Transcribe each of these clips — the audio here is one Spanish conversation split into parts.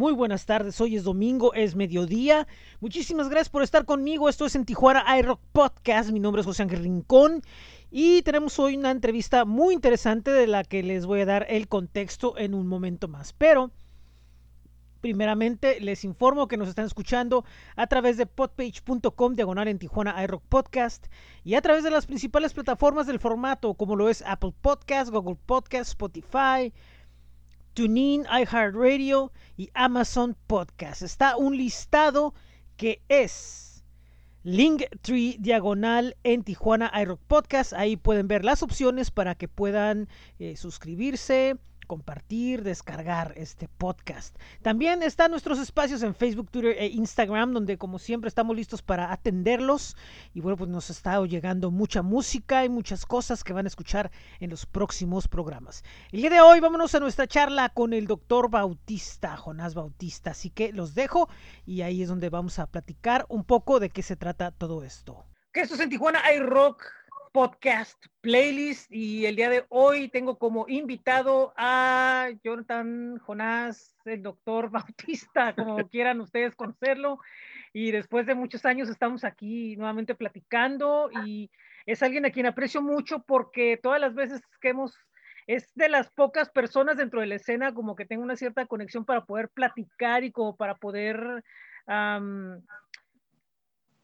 Muy buenas tardes, hoy es domingo, es mediodía. Muchísimas gracias por estar conmigo. Esto es en Tijuana iRock Podcast. Mi nombre es José Ángel Rincón y tenemos hoy una entrevista muy interesante de la que les voy a dar el contexto en un momento más. Pero Primeramente, les informo que nos están escuchando a través de podpage.com diagonal en Tijuana iRock Podcast y a través de las principales plataformas del formato, como lo es Apple Podcast, Google Podcast, Spotify, TuneIn, iHeartRadio y Amazon Podcast. Está un listado que es Linktree diagonal en Tijuana iRock Podcast. Ahí pueden ver las opciones para que puedan eh, suscribirse compartir, descargar este podcast. También están nuestros espacios en Facebook, Twitter e Instagram, donde como siempre estamos listos para atenderlos. Y bueno, pues nos está llegando mucha música y muchas cosas que van a escuchar en los próximos programas. El día de hoy vámonos a nuestra charla con el doctor Bautista, Jonás Bautista. Así que los dejo y ahí es donde vamos a platicar un poco de qué se trata todo esto. Que esto es en Tijuana hay rock podcast playlist y el día de hoy tengo como invitado a Jonathan Jonás, el doctor Bautista, como quieran ustedes conocerlo. Y después de muchos años estamos aquí nuevamente platicando y es alguien a quien aprecio mucho porque todas las veces que hemos, es de las pocas personas dentro de la escena como que tengo una cierta conexión para poder platicar y como para poder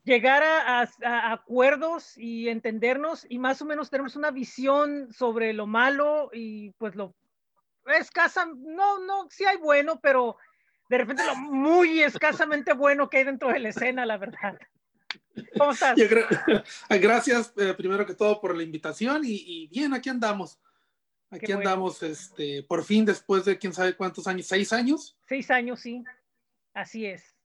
llegar a, acuerdos y entendernos y más o menos tenemos una visión sobre lo malo y pues lo escasa, no, no, sí hay bueno, pero de repente lo muy escasamente bueno que hay dentro de la escena, la verdad. ¿Cómo estás? Gracias eh, primero que todo por la invitación y, bien, aquí andamos. Aquí andamos, este, por fin después de quién sabe cuántos años, seis años. Seis años, sí. Así es.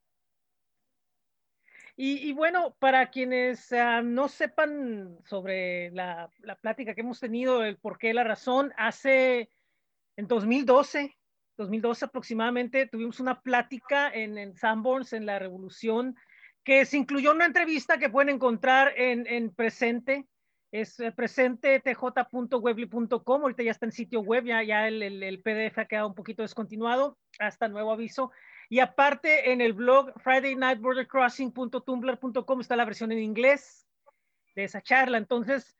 Y, bueno, para quienes ah, no sepan sobre la, la, plática que hemos tenido, el por qué, la razón, hace en 2012, 2012 aproximadamente, tuvimos una plática en, en Sanborns, en la Revolución, que se incluyó una entrevista que pueden encontrar en, en presente, es eh, presentetj.webly.com, ahorita ya está en sitio web, ya, ya el, el, el, PDF ha quedado un poquito descontinuado, hasta nuevo aviso. Y aparte en el blog fridaynightbordercrossing.tumblr.com está la versión en inglés de esa charla. Entonces,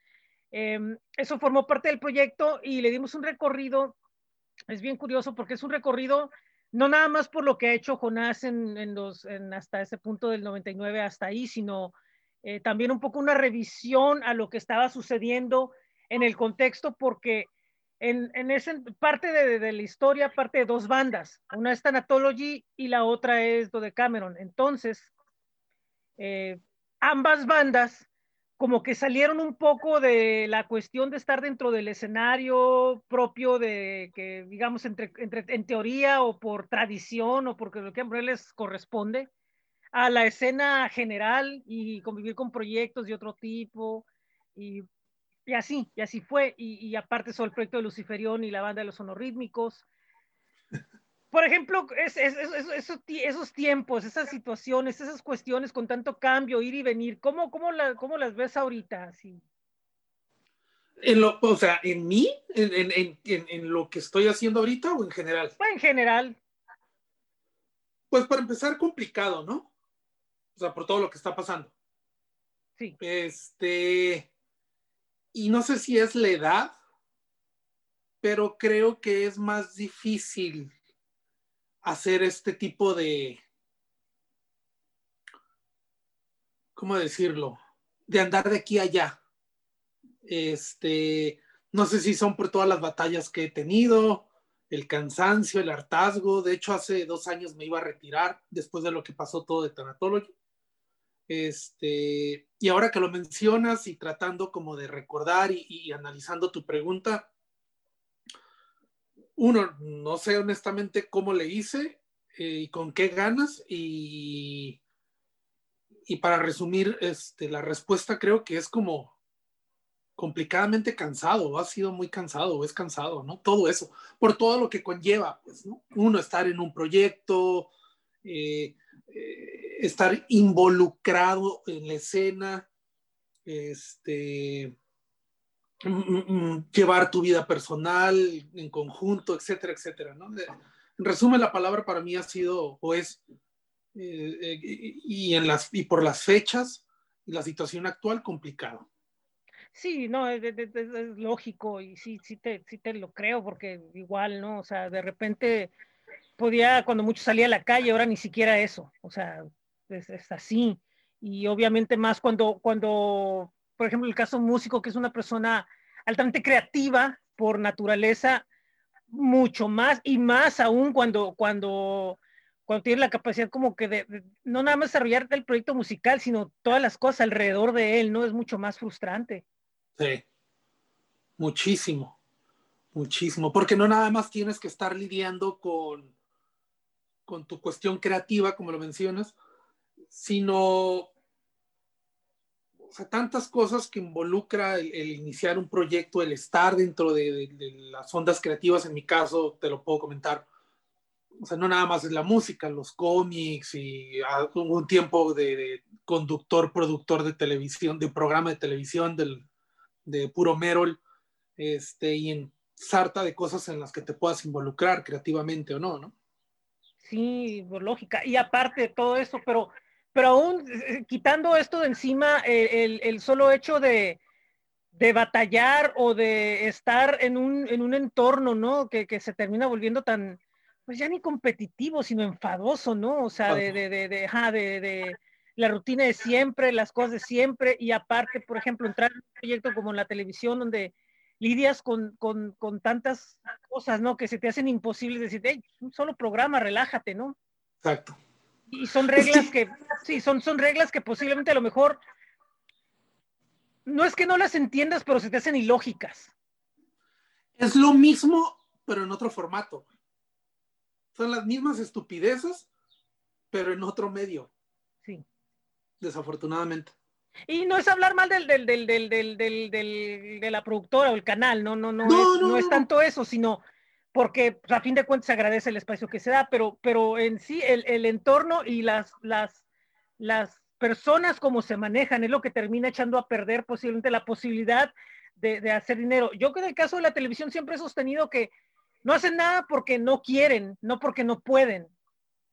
em, eso formó parte del proyecto y le dimos un recorrido. Es bien curioso porque es un recorrido no nada más por lo que ha hecho Jonás en, los, hasta ese punto del 99 hasta ahí, sino eh, también un poco una revisión a lo que estaba sucediendo en el contexto porque en, en esa parte de, de, la historia, parte de dos bandas. Una es Thanatology y la otra es Cameron. Entonces, eh, ambas bandas como que salieron un poco de la cuestión de estar dentro del escenario propio de que, digamos, entre, entre, en teoría o por tradición o porque lo que a les corresponde, a la escena general y convivir con proyectos de otro tipo y y así, y así fue. Y, aparte sobre el proyecto de Luciferión y la banda de los sonorítmicos. Por ejemplo, es, esos, tiempos, esas situaciones, esas cuestiones con tanto cambio, ir y venir, ¿cómo, cómo, la, cómo las ves ahorita? Así? En lo, o sea, ¿en mí? ¿En, en, en, lo que estoy haciendo ahorita o en general? en general. Pues para empezar, complicado, ¿no? O sea, por todo lo que está pasando. Sí. Este y no sé si es la edad, pero creo que es más difícil hacer este tipo de, ¿cómo decirlo? De andar de aquí a allá. Este, no sé si son por todas las batallas que he tenido, el cansancio, el hartazgo. De hecho, hace dos años me iba a retirar después de lo que pasó todo de Tanatology. Este, y ahora que lo mencionas y tratando como de recordar y, analizando tu pregunta, uno, no sé honestamente cómo le hice eh, y con qué ganas y, y para resumir este, la respuesta creo que es como complicadamente cansado, ha sido muy cansado, es cansado, ¿no? Todo eso, por todo lo que conlleva, pues, ¿no? Uno estar en un proyecto, eh, eh, estar involucrado en la escena, este, llevar tu vida personal en conjunto, etcétera, etcétera, ¿no? en resumen, la palabra para mí ha sido o es, eh, eh, y, en las, y por las fechas y la situación actual, complicado. Sí, no, es, lógico y sí, sí te, sí te lo creo porque igual, ¿no? O sea, de repente podía, cuando mucho salía a la calle, ahora ni siquiera eso, o sea, es, así. Y obviamente más cuando, cuando, por ejemplo, el caso músico, que es una persona altamente creativa por naturaleza, mucho más y más aún cuando, cuando, cuando tiene la capacidad como que de, no nada más desarrollar el proyecto musical, sino todas las cosas alrededor de él, ¿no? Es mucho más frustrante. Sí, muchísimo, muchísimo, porque no nada más tienes que estar lidiando con, con tu cuestión creativa, como lo mencionas, sino o sea, tantas cosas que involucra el, iniciar un proyecto, el estar dentro de, las ondas creativas, en mi caso, te lo puedo comentar. O sea, no nada más es la música, los cómics y un tiempo de, conductor, productor de televisión, de programa de televisión del, de puro Merol, este, y en sarta de cosas en las que te puedas involucrar creativamente o no, ¿no? Sí, lógica. Y aparte de todo eso, pero, pero aún eh, quitando esto de encima, el, el, solo hecho de, de, batallar o de estar en un, en un entorno, ¿no? Que, que, se termina volviendo tan, pues ya ni competitivo, sino enfadoso, ¿no? O sea, de, de, de, de, de la rutina de siempre, las cosas de siempre, y aparte, por ejemplo, entrar en un proyecto como en la televisión donde lidias con, con, con tantas cosas, ¿no? Que se te hacen imposibles decir, hey, un solo programa, relájate, ¿no? Exacto. Y son reglas que, sí, son, son reglas que posiblemente a lo mejor no es que no las entiendas, pero se te hacen ilógicas. Es lo mismo, pero en otro formato. Son las mismas estupideces, pero en otro medio. Sí desafortunadamente. Y no es hablar mal del, del, del, del, del, de la productora o el canal, no, no, no, es, no, es tanto eso, sino porque pues, a fin de cuentas se agradece el espacio que se da, pero, pero en sí el, el entorno y las, las, las personas como se manejan es lo que termina echando a perder posiblemente la posibilidad de, de hacer dinero. Yo que en el caso de la televisión siempre he sostenido que no hacen nada porque no quieren, no porque no pueden.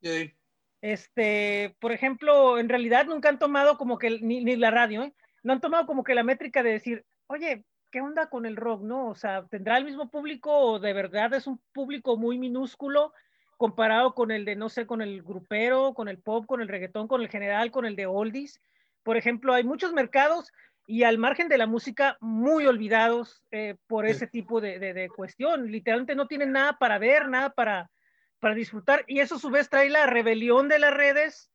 Sí. Este, por ejemplo, en realidad nunca han tomado como que, ni, ni la radio, ¿eh? no han tomado como que la métrica de decir, oye, ¿qué onda con el rock? ¿No? O sea, ¿tendrá el mismo público o de verdad es un público muy minúsculo comparado con el de, no sé, con el grupero, con el pop, con el reggaetón, con el general, con el de oldies? Por ejemplo, hay muchos mercados y al margen de la música muy olvidados eh, por ese tipo de, de, de, cuestión. Literalmente no tienen nada para ver, nada para, para disfrutar. Y eso a su vez trae la rebelión de las redes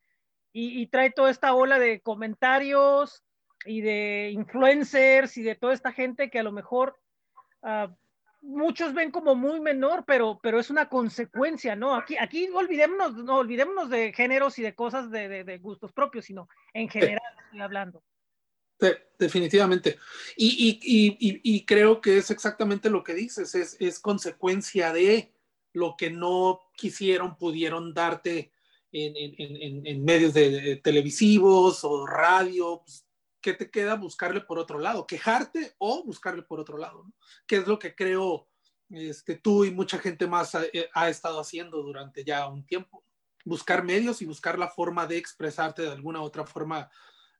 y, trae toda esta ola de comentarios y de influencers y de toda esta gente que a lo mejor uh, muchos ven como muy menor, pero, pero es una consecuencia, ¿no? Aquí, aquí olvidémonos, no olvidémonos de géneros y de cosas de, de, de gustos propios, sino en general estoy hablando. definitivamente. Y, y, y, y, creo que es exactamente lo que dices, es, es consecuencia de, lo que no quisieron, pudieron darte en, en, en, en medios de, televisivos o radio. Pues, ¿Qué te queda? Buscarle por otro lado, quejarte o buscarle por otro lado, ¿no? que es lo que creo este, tú y mucha gente más ha, eh, ha estado haciendo durante ya un tiempo. Buscar medios y buscar la forma de expresarte de alguna otra forma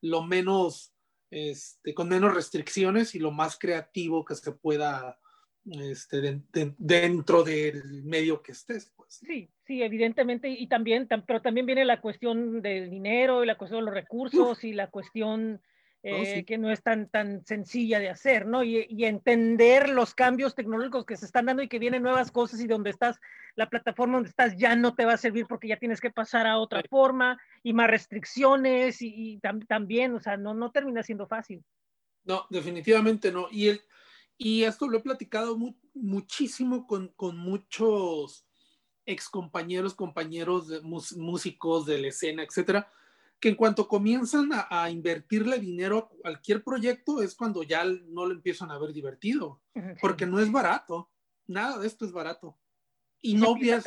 lo menos, este, con menos restricciones y lo más creativo que se pueda este, de, de, dentro del medio que estés. Pues. Sí, sí, evidentemente, y también, tam, pero también viene la cuestión del dinero y la cuestión de los recursos Uf. y la cuestión eh, oh, sí. que no es tan, tan sencilla de hacer, ¿no? Y, y, entender los cambios tecnológicos que se están dando y que vienen nuevas cosas y donde estás, la plataforma donde estás ya no te va a servir porque ya tienes que pasar a otra sí. forma y más restricciones y, y tam, también, o sea, no, no termina siendo fácil. No, definitivamente no. Y el, y esto lo he platicado mu muchísimo con, con, muchos ex compañeros, compañeros de músicos de la escena, etcétera, que en cuanto comienzan a, a, invertirle dinero a cualquier proyecto es cuando ya no lo empiezan a ver divertido, porque no es barato, nada de esto es barato. Y no ves,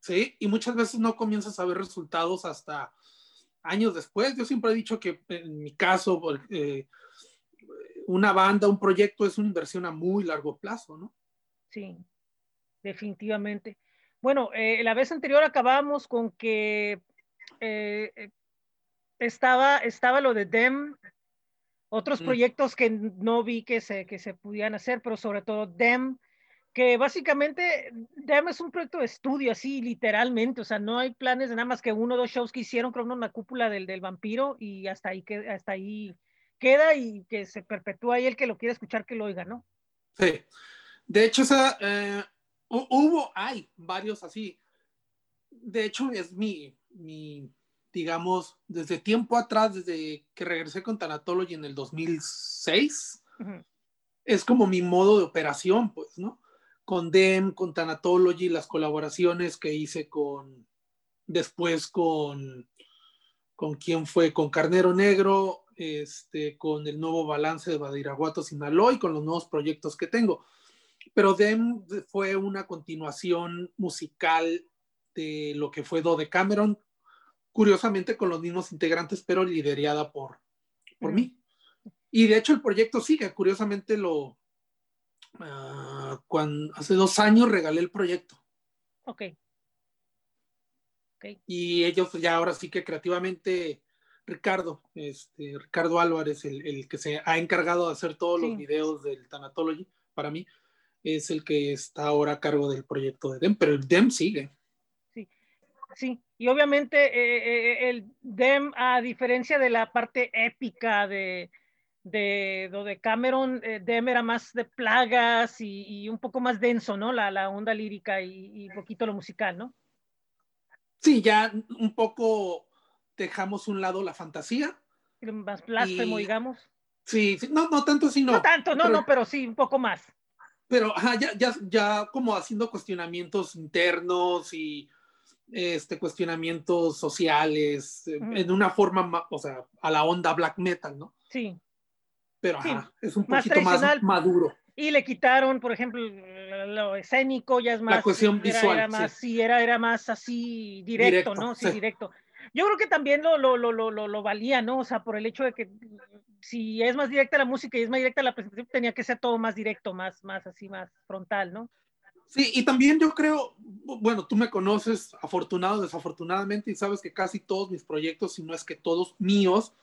sí, y muchas veces no comienzas a ver resultados hasta años después. Yo siempre he dicho que en mi caso, eh, una banda, un proyecto es una inversión a muy largo plazo, ¿no? Sí, definitivamente. Bueno, eh, la vez anterior acabamos con que eh, estaba, estaba lo de DEM, otros Mm. proyectos que no vi que se, que se pudieran hacer, pero sobre todo DEM, que básicamente DEM es un proyecto de estudio, así literalmente, o sea, no hay planes de nada más que uno o dos shows que hicieron, creo, uno en la cúpula del, del vampiro y hasta ahí, que, hasta ahí queda y que se perpetúa y el que lo quiera escuchar que lo oiga, ¿no? Sí. De hecho, esa, eh, hu- hubo, hay varios así. De hecho, es mi, mi, digamos, desde tiempo atrás, desde que regresé con Thanatology en el 2006, Ujú. es como mi modo de operación, pues, ¿no? Con DEM, con Thanatology, las colaboraciones que hice con, después con, con quién fue, con Carnero Negro, este, con el nuevo balance de Badiraguato, Sinaloa y con los nuevos proyectos que tengo. Pero DEM fue una continuación musical de lo que fue Do de Cameron, curiosamente con los mismos integrantes, pero liderada por, por mí. Y de hecho el proyecto sigue, curiosamente lo, ah, cuando, hace dos años regalé el proyecto Ok. y ellos ya ahora sí que creativamente, Ricardo, este, Ricardo Álvarez, el, el que se ha encargado de hacer todos Sí. los videos del Thanatology para mí, es el que está ahora a cargo del proyecto de DEM, pero el DEM sigue. Sí, y obviamente eh, eh, el DEM, a diferencia de la parte épica de, de, de Cameron, eh, DEM era más de plagas y, y un poco más denso, ¿no? La, la onda lírica y, y poquito lo musical, ¿no? Sí, ya un poco dejamos un lado la fantasía. Más blasfemo, Y- digamos. Sí, sí, no, no tanto así, no. No, tanto, no, pero- no, pero sí, un poco más. pero ajá, ya, ya, ya como haciendo cuestionamientos internos y este, cuestionamientos sociales eh, Ujú. en una forma, ma- o sea, a la onda black metal, ¿no? Sí. Pero Sí, ajá, es un más poquito más maduro. Y le quitaron, por ejemplo, lo escénico, ya es más. cuestión era- visual, Era, más, sí. era, era más así directo, Directo, ¿no? Sí, sí. directo. Yo creo que también lo, lo, lo, lo, lo, lo valía, ¿no? O sea, por el hecho de que si es más directa la música y es más directa la presentación, tenía que ser todo más directo, más, más así, más frontal, ¿no? Sí, y también yo creo, bueno, tú me conoces afortunado, desafortunadamente, y sabes que casi todos mis proyectos, si no es que todos míos,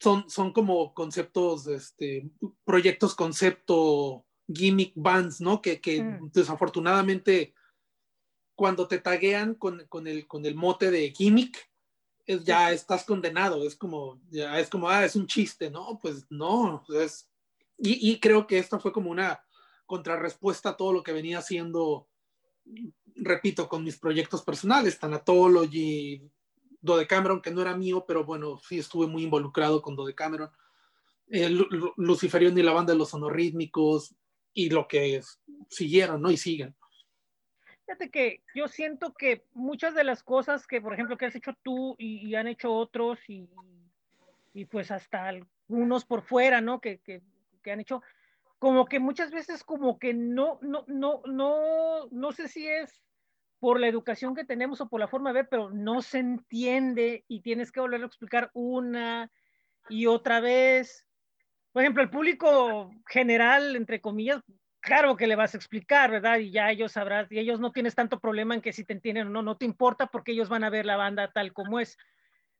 son, son como conceptos, este, proyectos concepto, gimmick bands, ¿no? Que, que Mm. desafortunadamente cuando te taguean con, con, el, con el mote de gimmick, es, ya estás condenado, es como, ya es como, ah, es un chiste, ¿no? Pues no, es, y, y creo que esta fue como una contrarrespuesta a todo lo que venía haciendo, repito, con mis proyectos personales, Thanatology, Dodecameron, que no era mío, pero bueno, sí estuve muy involucrado con Dodecameron, eh, Lu- Lu- Luciferión y la banda de los sonorítmicos, y lo que es- siguieron, ¿no? Y siguen. Fíjate que yo siento que muchas de las cosas que, por ejemplo, que has hecho tú y, y han hecho otros y, y pues hasta algunos por fuera, ¿no? Que, que han hecho, como que muchas veces como que no, no, no, no, no sé si es por la educación que tenemos o por la forma de ver, pero no se entiende y tienes que volverlo a explicar una y otra vez. Por ejemplo, el público general, entre comillas, claro que le vas a explicar, ¿verdad? Y ya ellos sabrán, y ellos no tienes tanto problema en que si te entienden o no, no te importa porque ellos van a ver la banda tal como es.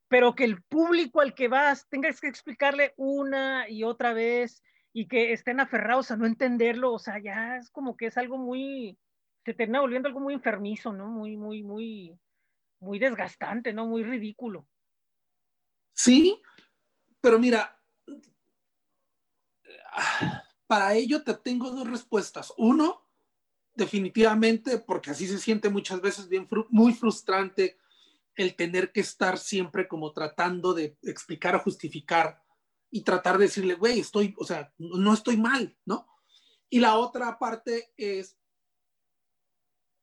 Pero que el público al que vas tengas que explicarle una y otra vez y que estén aferrados a no entenderlo, o sea, ya es como que es algo muy, se termina volviendo algo muy enfermizo, ¿no? Muy, muy, muy, muy desgastante, ¿no? Muy ridículo. Sí, pero mira, para ello te tengo dos respuestas. Uno, definitivamente, porque así se siente muchas veces bien, muy frustrante el tener que estar siempre como tratando de explicar o justificar y tratar de decirle, güey, estoy, o sea, no estoy mal, ¿no? Y la otra parte es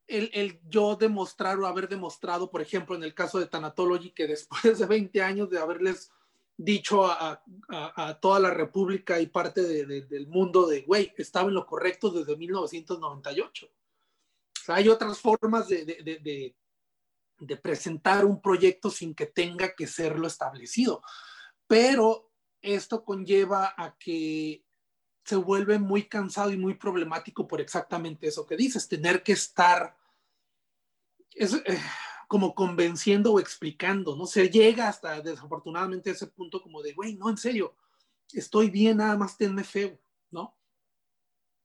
el, el yo demostrar o haber demostrado, por ejemplo, en el caso de Thanatology, que después de 20 años de haberles dicho a, a, a toda la República y parte de, de, del mundo de, güey, estaba en lo correcto desde 1998. O sea, hay otras formas de, de, de, presentar un proyecto sin que tenga que serlo establecido. Pero esto conlleva a que se vuelve muy cansado y muy problemático por exactamente eso que dices, tener que estar es eh, como convenciendo o explicando, ¿no? Se llega hasta desafortunadamente ese punto como de, güey, no, en serio, estoy bien, nada más tenme feo, ¿no?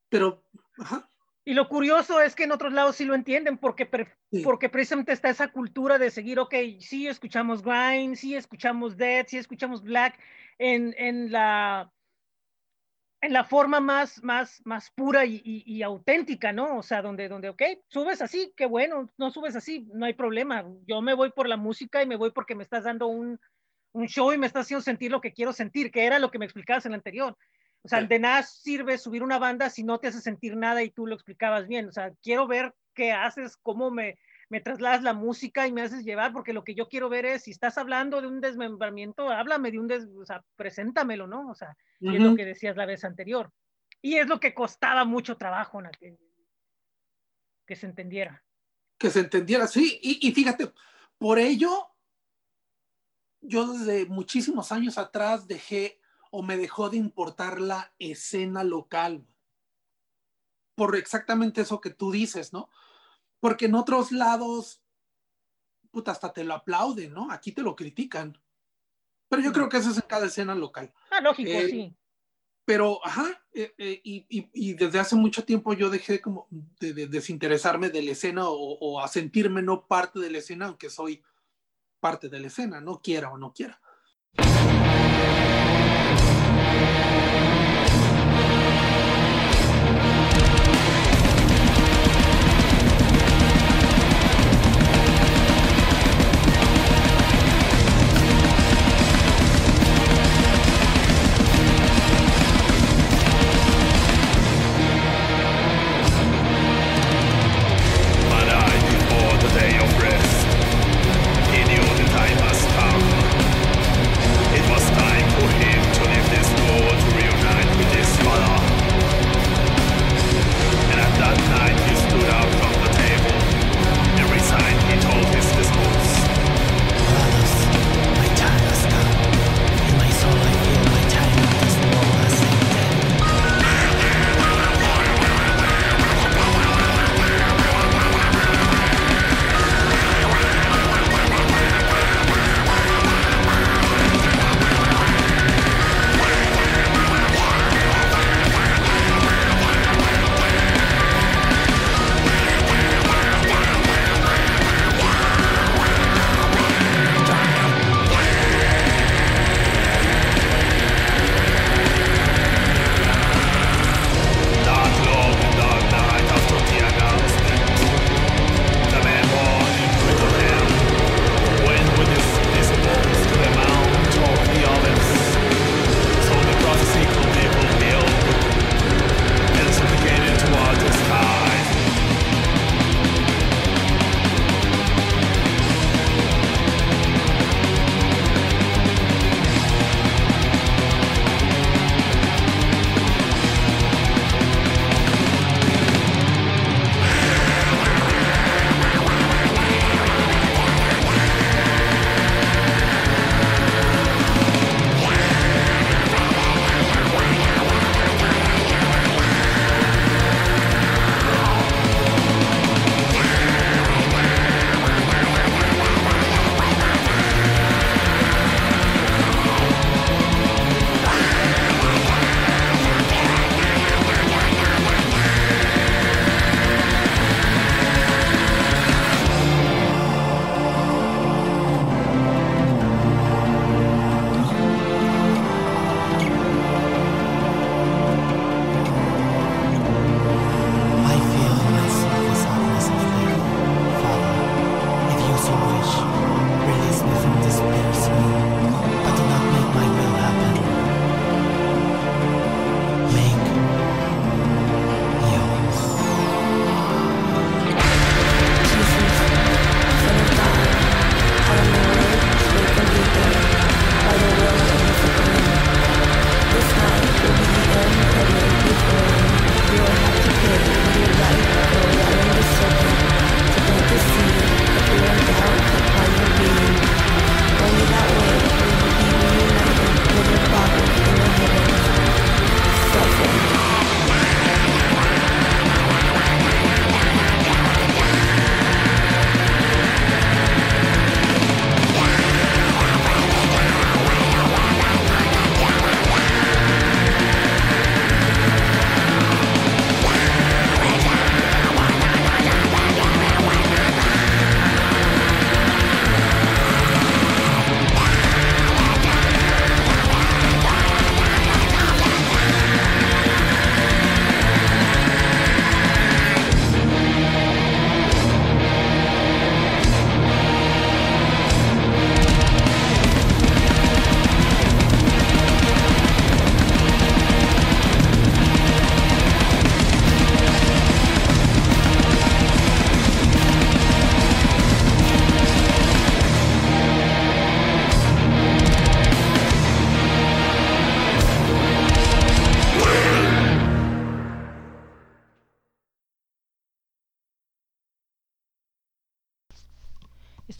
Pero, ajá. Y lo curioso es que en otros lados sí lo entienden, porque, sí. porque precisamente está esa cultura de seguir, ok, sí escuchamos grind, sí escuchamos dead, sí escuchamos black, en, en la en la forma más, más, más pura y, y, y, auténtica, ¿no? O sea, donde, donde, ok, subes así, qué bueno, no subes así, no hay problema. Yo me voy por la música y me voy porque me estás dando un, un show y me estás haciendo sentir lo que quiero sentir, que era lo que me explicabas en el anterior. O sea, de nada sirve subir una banda si no te hace sentir nada y tú lo explicabas bien. O sea, quiero ver qué haces, cómo me, me trasladas la música y me haces llevar, porque lo que yo quiero ver es, si estás hablando de un desmembramiento, háblame de un, des, o sea, preséntamelo, ¿no? O sea, uh -huh. es lo que decías la vez anterior. Y es lo que costaba mucho trabajo, que, que se entendiera. Que se entendiera, sí. Y, y fíjate, por ello, yo desde muchísimos años atrás dejé o me dejó de importar la escena local. Por exactamente eso que tú dices, ¿no? Porque en otros lados, puta, hasta te lo aplauden, ¿no? Aquí te lo critican. Pero yo creo que eso es en cada escena local. Ah, lógico, eh, sí. Pero, ajá, eh, eh, y, y, y, desde hace mucho tiempo yo dejé como de, de desinteresarme de la escena o, o, a sentirme no parte de la escena, aunque soy parte de la escena, no quiera o no quiera.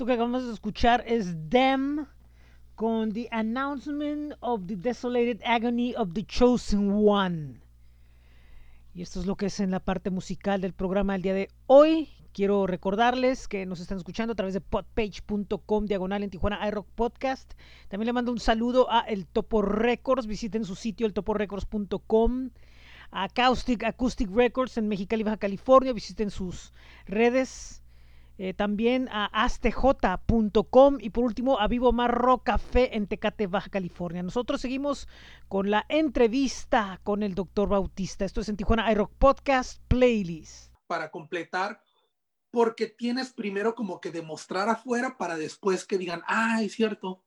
Esto que acabamos de escuchar es Them con The Announcement of the Desolated Agony of the Chosen One. Y esto es lo que es en la parte musical del programa del día de hoy. Quiero recordarles que nos están escuchando a través de podpage.com diagonal en Tijuana iRock Podcast. También le mando un saludo a El Topo Records. Visiten su sitio eltoporecords.com. A Acoustic, Acoustic Records en Mexicali, Baja California. Visiten sus redes. Eh, también a astj.com y por último a Vivo Marro Café en Tecate, Baja California. Nosotros seguimos con la entrevista con el doctor Bautista. Esto es en Tijuana iRock Podcast Playlist. Para completar, porque tienes primero como que demostrar afuera para después que digan, ah, es cierto.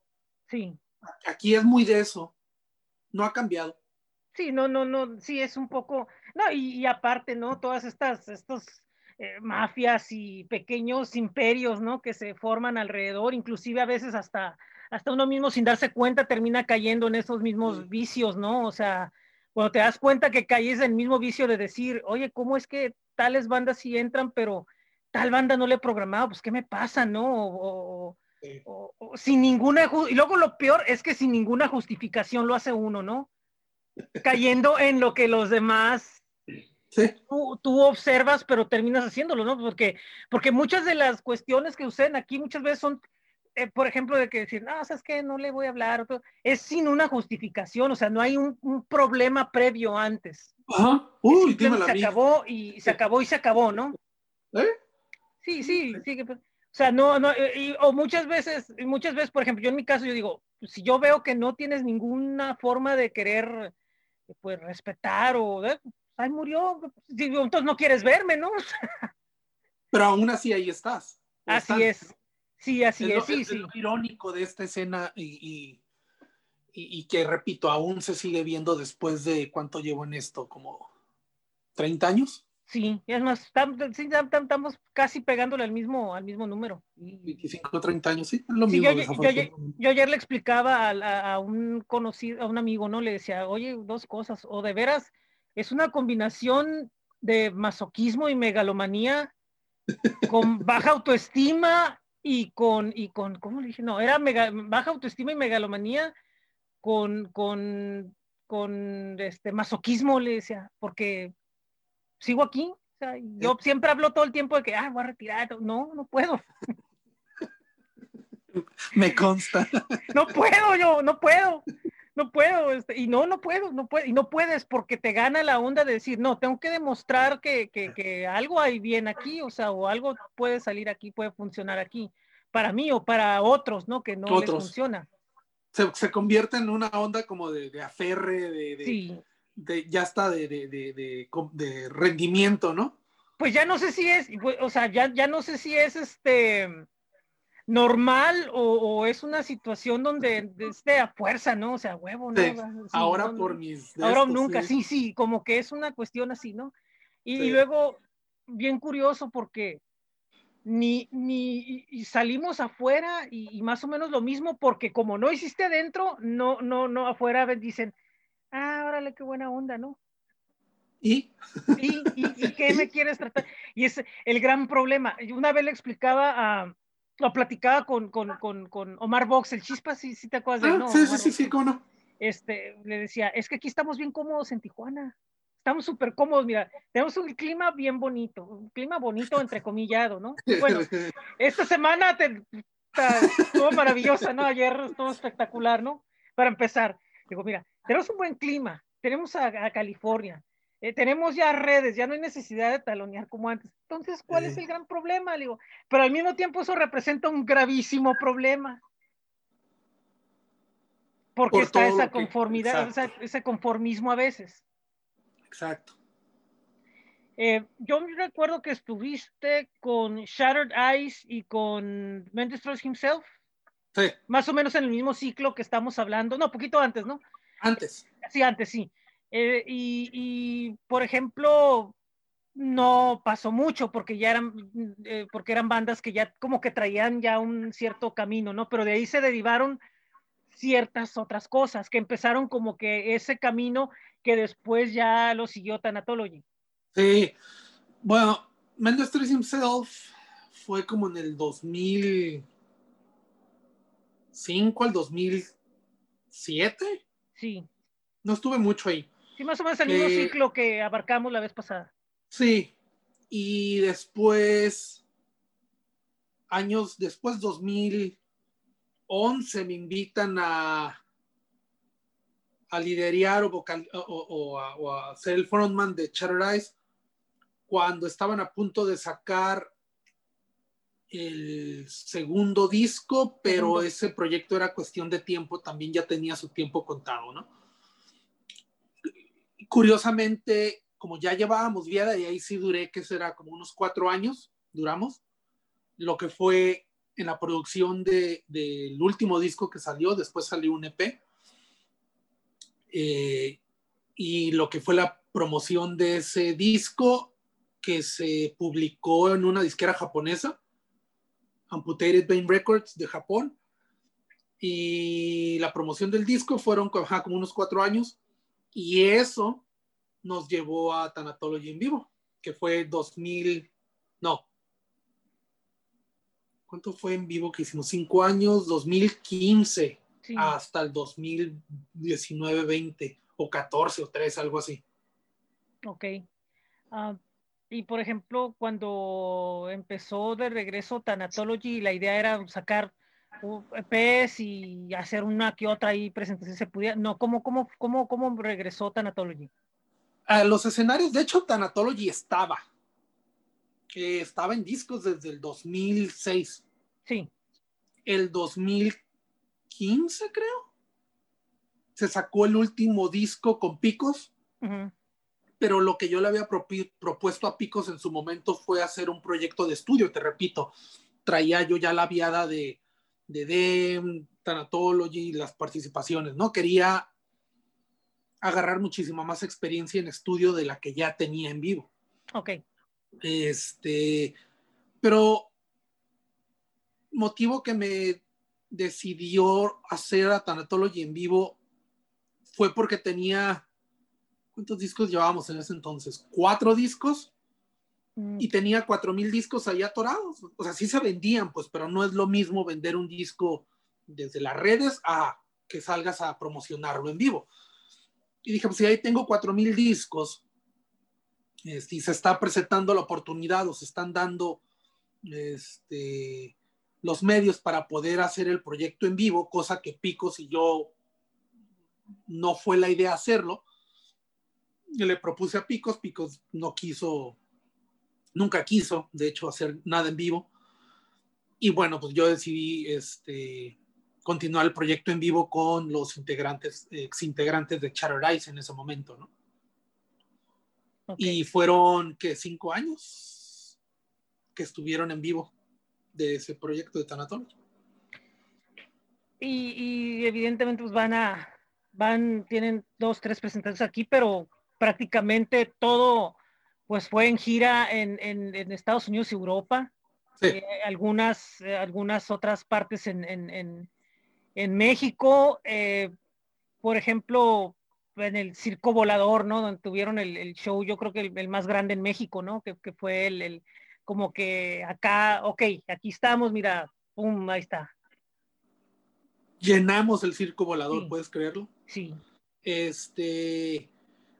Sí. Aquí es muy de eso. No ha cambiado. Sí, no, no, no, sí, es un poco, no, y, y aparte, ¿no? Todas estas, estos eh, mafias y pequeños imperios, ¿no? Que se forman alrededor, inclusive a veces hasta, hasta uno mismo sin darse cuenta termina cayendo en esos mismos vicios, ¿no? O sea, cuando te das cuenta que caes en el mismo vicio de decir, oye, ¿cómo es que tales bandas sí entran, pero tal banda no le he programado? Pues, ¿qué me pasa, no? O, o- Sí. o- o sin ninguna, y luego lo peor es que sin ninguna justificación lo hace uno, ¿no? Cayendo en lo que los demás Sí, tú, tú observas, pero terminas haciéndolo, ¿no? Porque, porque muchas de las cuestiones que suceden aquí muchas veces son, eh, por ejemplo, de que decir, no, ¿sabes qué? No le voy a hablar. Es sin una justificación, o sea, no hay un, un problema previo antes. Ajá. Uy, se acabó y se acabó y se acabó, ¿no? ¿Eh? Sí, sí, sí. que, O sea, no, no, eh, y- o muchas veces, muchas veces, por ejemplo, yo en mi caso, yo digo, si yo veo que no tienes ninguna forma de querer, pues, respetar o, eh, ay, murió, digo, entonces no quieres verme, ¿no? Pero aún así ahí estás. Así Estás. es. Sí, así Es es, lo, sí, es sí. lo irónico de esta escena y, y, y- que, repito, aún se sigue viendo después de cuánto llevo en esto, como 30 años, Sí, es más, estamos casi pegándole al mismo, al mismo número. 25, 30 años, sí, es lo Sí, mismo. yo, yo- ayer le explicaba a, a- a un conocido, a un amigo, ¿no? Le decía, oye, dos cosas, o de veras, es una combinación de masoquismo y megalomanía con baja autoestima y con, y con, ¿cómo le dije? No, era mega- baja autoestima y megalomanía con, con, con este masoquismo, le decía, porque sigo aquí. O sea, yo siempre hablo todo el tiempo de que, ah, voy a retirar. No, no puedo. Me consta. no puedo yo, no puedo, no puedo, este, y no, no puedo, no puedo, y no puedes porque te gana la onda de decir, no, tengo que demostrar que, que, que algo hay bien aquí, o sea, o algo puede salir aquí, puede funcionar aquí, para mí o para otros, ¿no? Que no les funciona. Se, se convierte en una onda como de, de aferre, de, de, Sí, de- ya está de, de, de, de- de rendimiento, ¿no? pues ya no sé si es, o sea, ya, ya no sé si es este normal o, o es una situación donde esté a fuerza, ¿no? O sea, huevo, ¿no? Sí, Sí, Ahora no, por mis... Ahora nunca, sí, sí, como que es una cuestión así, ¿no? Y, luego, bien curioso porque ni, ni y- salimos afuera y, y más o menos lo mismo porque como no hiciste adentro, no, no, no, afuera dicen, ah, órale, qué buena onda, ¿no? Y ¿Y, y, y qué me quieres tratar? Y es el gran problema. Una vez le explicaba a, lo platicaba con, con, con, con Omar Box, el chispa, sí, sí te acuerdas de Ah, ¿no? sí, sí, Omar sí, Box. sí, cómo no. este, le decía, es que aquí estamos bien cómodos en Tijuana. Estamos súper cómodos, mira, tenemos un clima bien bonito, un clima bonito entrecomillado, ¿no? Bueno, esta semana te, ta- estuvo maravillosa, ¿no? Ayer estuvo espectacular, ¿no? Para empezar, digo, mira, tenemos un buen clima, tenemos a, a California, eh, tenemos ya redes, ya no hay necesidad de talonear como antes. Entonces, ¿cuál es el gran problema? Le digo, pero al mismo tiempo eso representa un gravísimo problema. Porque Por está esa que- conformidad, esa- ese conformismo a veces. Exacto. Eh, yo recuerdo que estuviste con Shattered Eyes y con Man Destroys Himself, Sí, más o menos en el mismo ciclo que estamos hablando, no, poquito antes, ¿no? antes. Sí, antes sí. Eh, y, y, por ejemplo, no pasó mucho porque ya eran, eh, porque eran bandas que ya como que traían ya un cierto camino, ¿no? Pero de ahí se derivaron ciertas otras cosas que empezaron como que ese camino que después ya lo siguió Thanatology. Sí. Bueno, Mendes Himself fue como en el 2000, 2005 al 2007. Sí. No estuve mucho ahí. Sí, más o menos el mismo ciclo que abarcamos la vez pasada. Sí. Y después, años después, 2011, me invitan a, a liderar o, vocal- o- o a, o a ser el frontman de Chatter Eyes cuando estaban a punto de sacar el segundo disco, pero Segundo. ese proyecto era cuestión de tiempo, también ya tenía su tiempo contado, ¿no? Curiosamente, como ya llevábamos vida y ahí sí duré, que será como unos cuatro años, duramos, lo que fue en la producción de- del último disco que salió, después salió un EP, eh, y lo que fue la promoción de ese disco que se publicó en una disquera japonesa, Amputated Vein Records de Japón, y la promoción del disco fueron como unos cuatro años, y eso nos llevó a Thanatology en vivo, que fue 2000, no. ¿Cuánto fue en vivo que hicimos? Cinco años, 2015 Sí. hasta el 2019, 20 o 14 o 3, algo así. Ok. Ah, y por ejemplo, cuando empezó de regreso Thanatology, la idea era sacar EPs y hacer una que otra ahí presentación se pudiera. No, ¿cómo, cómo, cómo, cómo regresó Thanatology? A los escenarios, de hecho, Thanatology estaba. Eh, estaba en discos desde el 2006. Sí, El 2015, creo. Se sacó el último disco con Picos, pero lo que yo le había propuesto a Picos en su momento fue hacer un proyecto de estudio, te repito. Traía yo ya la viada de, de DEM, Thanatology, las participaciones, ¿no? Quería agarrar muchísima más experiencia en estudio de la que ya tenía en vivo. ok, Este, pero motivo que me decidió hacer a Thanatology en vivo fue porque tenía, ¿cuántos discos llevábamos en ese entonces? Cuatro discos y tenía cuatro mil discos ahí atorados. O sea, sí se vendían, pues, pero no es lo mismo vender un disco desde las redes a que salgas a promocionarlo en vivo. Y dije, pues si ahí tengo cuatro mil discos, y se está presentando la oportunidad o se están dando este, los medios para poder hacer el proyecto en vivo, cosa que Picos y yo no fue la idea hacerlo. Le propuse a Picos, Picos no quiso, nunca quiso, de hecho, hacer nada en vivo. Y bueno, pues yo decidí este, continuar el proyecto en vivo con los integrantes, ex integrantes de Chatter Eyes en ese momento, ¿no? Y fueron, que Cinco años que estuvieron en vivo de ese proyecto de Tanatology. Y, y evidentemente pues van a, van, tienen dos, tres presentaciones aquí, pero prácticamente todo pues fue en gira en, en, en Estados Unidos y Europa. Sí. Eh, algunas, eh, algunas otras partes en, en, México, eh, por ejemplo, en el Circo Volador, ¿no? Donde tuvieron el, el show, yo creo que el, el, más grande en México, ¿no? Que, que fue el, el, como que acá, ok, aquí estamos, mira, pum, ahí está. Llenamos el circo volador, Sí. ¿puedes creerlo? Sí. Este,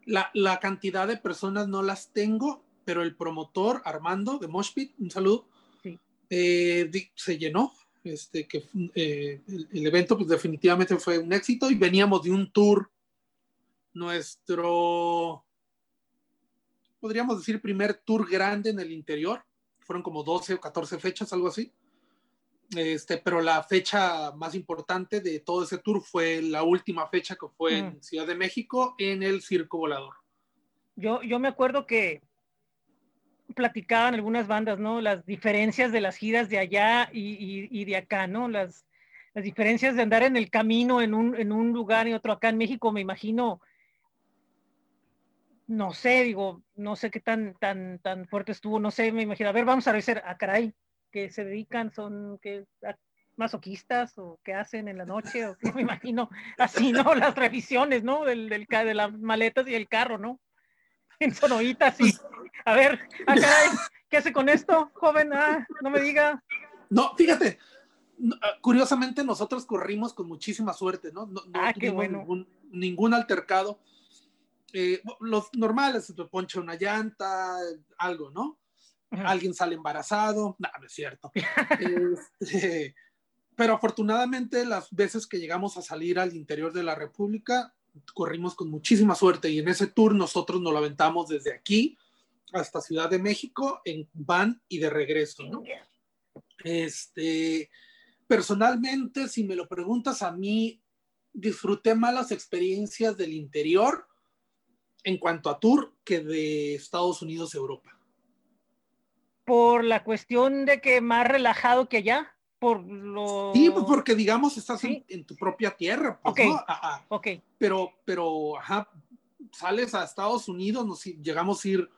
la, la cantidad de personas no las tengo, pero el promotor Armando de Moshpit, un saludo, Sí. eh, se llenó. Este, que eh, el, el evento pues definitivamente fue un éxito y veníamos de un tour, nuestro, podríamos decir, primer tour grande en el interior. Fueron como 12 o 14 fechas, algo así. Este, pero la fecha más importante de todo ese tour fue la última fecha que fue en Mm. Ciudad de México en el Circo Volador. Yo, yo me acuerdo que platicaban algunas bandas, ¿no? Las diferencias de las giras de allá y, y- y de acá, ¿no? Las, las diferencias de andar en el camino en un, en un lugar y otro acá en México, me imagino, no sé, digo, no sé qué tan, tan, tan fuerte estuvo, no sé, me imagino, a ver, vamos a revisar, a caray, que se dedican, son que masoquistas o qué hacen en la noche, o qué me imagino, así, ¿no? Las revisiones, ¿no? Del, del, de las maletas y el carro, ¿no? En sonoita, así. A ver, ah, caray, ¿qué hace con esto, joven? Ah, no me diga. No, fíjate, curiosamente nosotros corrimos con muchísima suerte, ¿no? No, ah, ningún, ningún, altercado. Eh, los normales, se poncha una llanta, algo, ¿no? Alguien sale embarazado, no, no es cierto. este, pero afortunadamente las veces que llegamos a salir al interior de la República, corrimos con muchísima suerte y en ese tour nosotros nos lo aventamos desde aquí hasta Ciudad de México en van y de regreso, ¿no? Este, personalmente, si me lo preguntas a mí, disfruté más las experiencias del interior en cuanto a tour que de Estados Unidos, Europa. Por la cuestión de que más relajado que allá por lo... Sí, pues porque digamos estás en, tu propia tierra. Pues, ¿no? ok. Pero, pero, ajá, sales a Estados Unidos, nos, llegamos a ir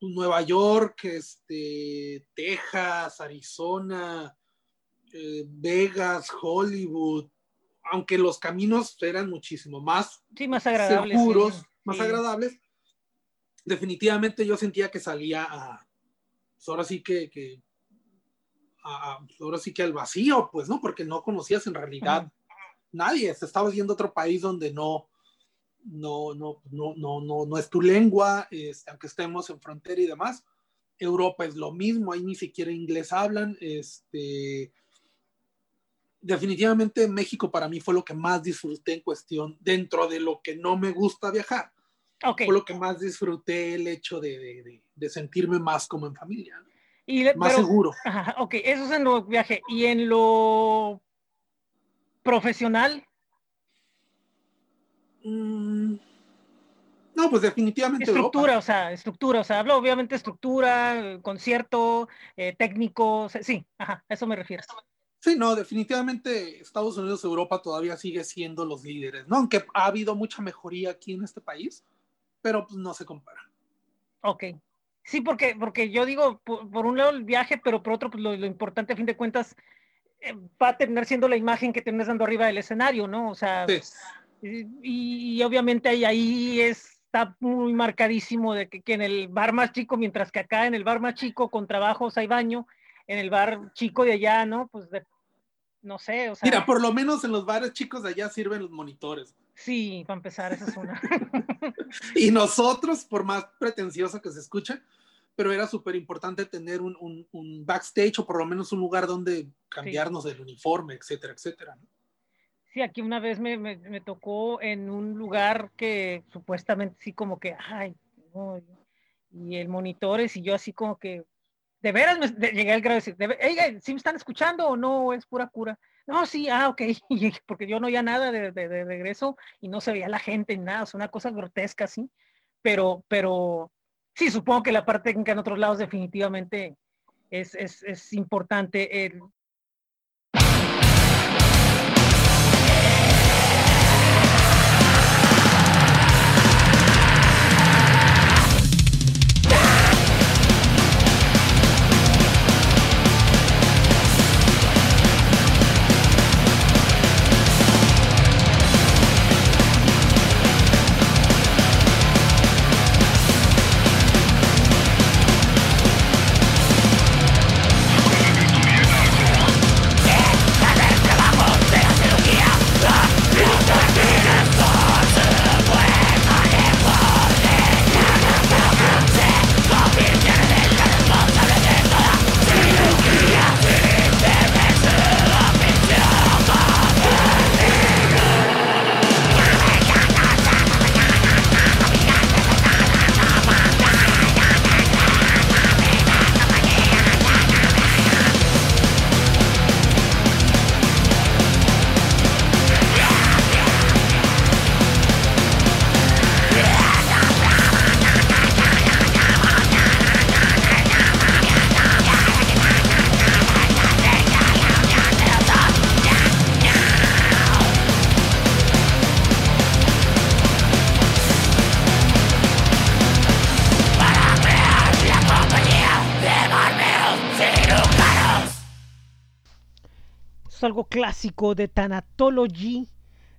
Nueva York, este, Texas, Arizona, eh, Vegas, Hollywood, aunque los caminos eran muchísimo más, sí, más agradables, seguros, más agradables, definitivamente yo sentía que salía a, pues ahora sí que, que ahora sí que al vacío, pues, ¿no? Porque no conocías en realidad nadie, te estabas yendo a otro país donde no, no, no, no, no, no, no es tu lengua, este, aunque estemos en frontera y demás. Europa es lo mismo, ahí ni siquiera inglés hablan. Este, definitivamente México para mí fue lo que más disfruté en cuestión, dentro de lo que no me gusta viajar. Okay. Fue lo que más disfruté el hecho de, de, de sentirme más como en familia. Y más seguro. ok, eso es en lo viaje. ¿Y en lo profesional? Mm, no, pues definitivamente. Estructura, o sea, estructura, o sea, hablo obviamente estructura, concierto, eh, técnico, sí, ajá, eso me refiero. Sí, no, definitivamente Estados Unidos, Europa todavía sigue siendo los líderes, ¿no? Aunque ha habido mucha mejoría aquí en este país, pero pues no se compara. Ok, Sí, porque, porque yo digo, por, un lado el viaje, pero por otro, pues lo, importante a fin de cuentas eh, va a terminar siendo la imagen que terminas dando arriba del escenario, ¿no? O sea, y, obviamente ahí, ahí está muy marcadísimo de que, en el bar más chico, mientras que acá en el bar más chico con trabajos hay baño, en el bar chico de allá, ¿no? Pues no sé, o sea. Mira, por lo menos en los bares chicos de allá sirven los monitores. Sí, para empezar, esa es una. y nosotros, por más pretencioso que se escuche, pero era súper importante tener un, un, backstage o por lo menos un lugar donde cambiarnos del uniforme, etcétera, etcétera. Sí, aquí una vez me, me, tocó en un lugar que supuestamente sí como que, ay, y el monitores y yo así como que, de veras me, llegué al grado de decir, ¿sí me están escuchando o no? Es pura cura. No, sí, ah, ok, porque yo no oía nada de, de, regreso y no se veía la gente ni nada, es una cosa grotesca, sí, pero, pero sí, supongo que la parte técnica en otros lados definitivamente es, es, es importante. Clásico de Thanatology,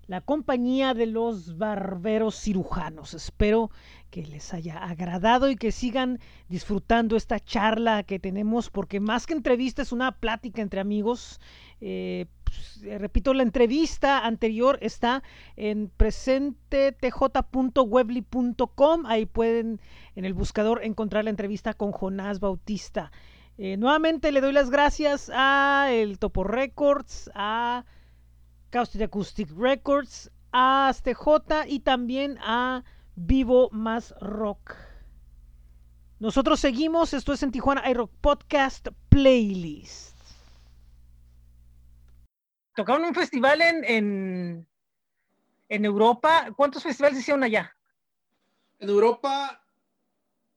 la compañía de los barberos cirujanos. Espero que les haya agradado y que sigan disfrutando esta charla que tenemos, porque más que entrevista es una plática entre amigos. Eh, pues, eh, repito, la entrevista anterior está en presentetj.webly.com. Ahí pueden en el buscador encontrar la entrevista con Jonás Bautista. Eh, nuevamente le doy las gracias a el Topo Records, a Caustic Acoustic Records, a J y también a Vivo Más Rock. Nosotros seguimos, esto es en Tijuana iRock Podcast Playlist. Tocaron un festival en, en, en Europa. ¿Cuántos festivales hicieron allá? En Europa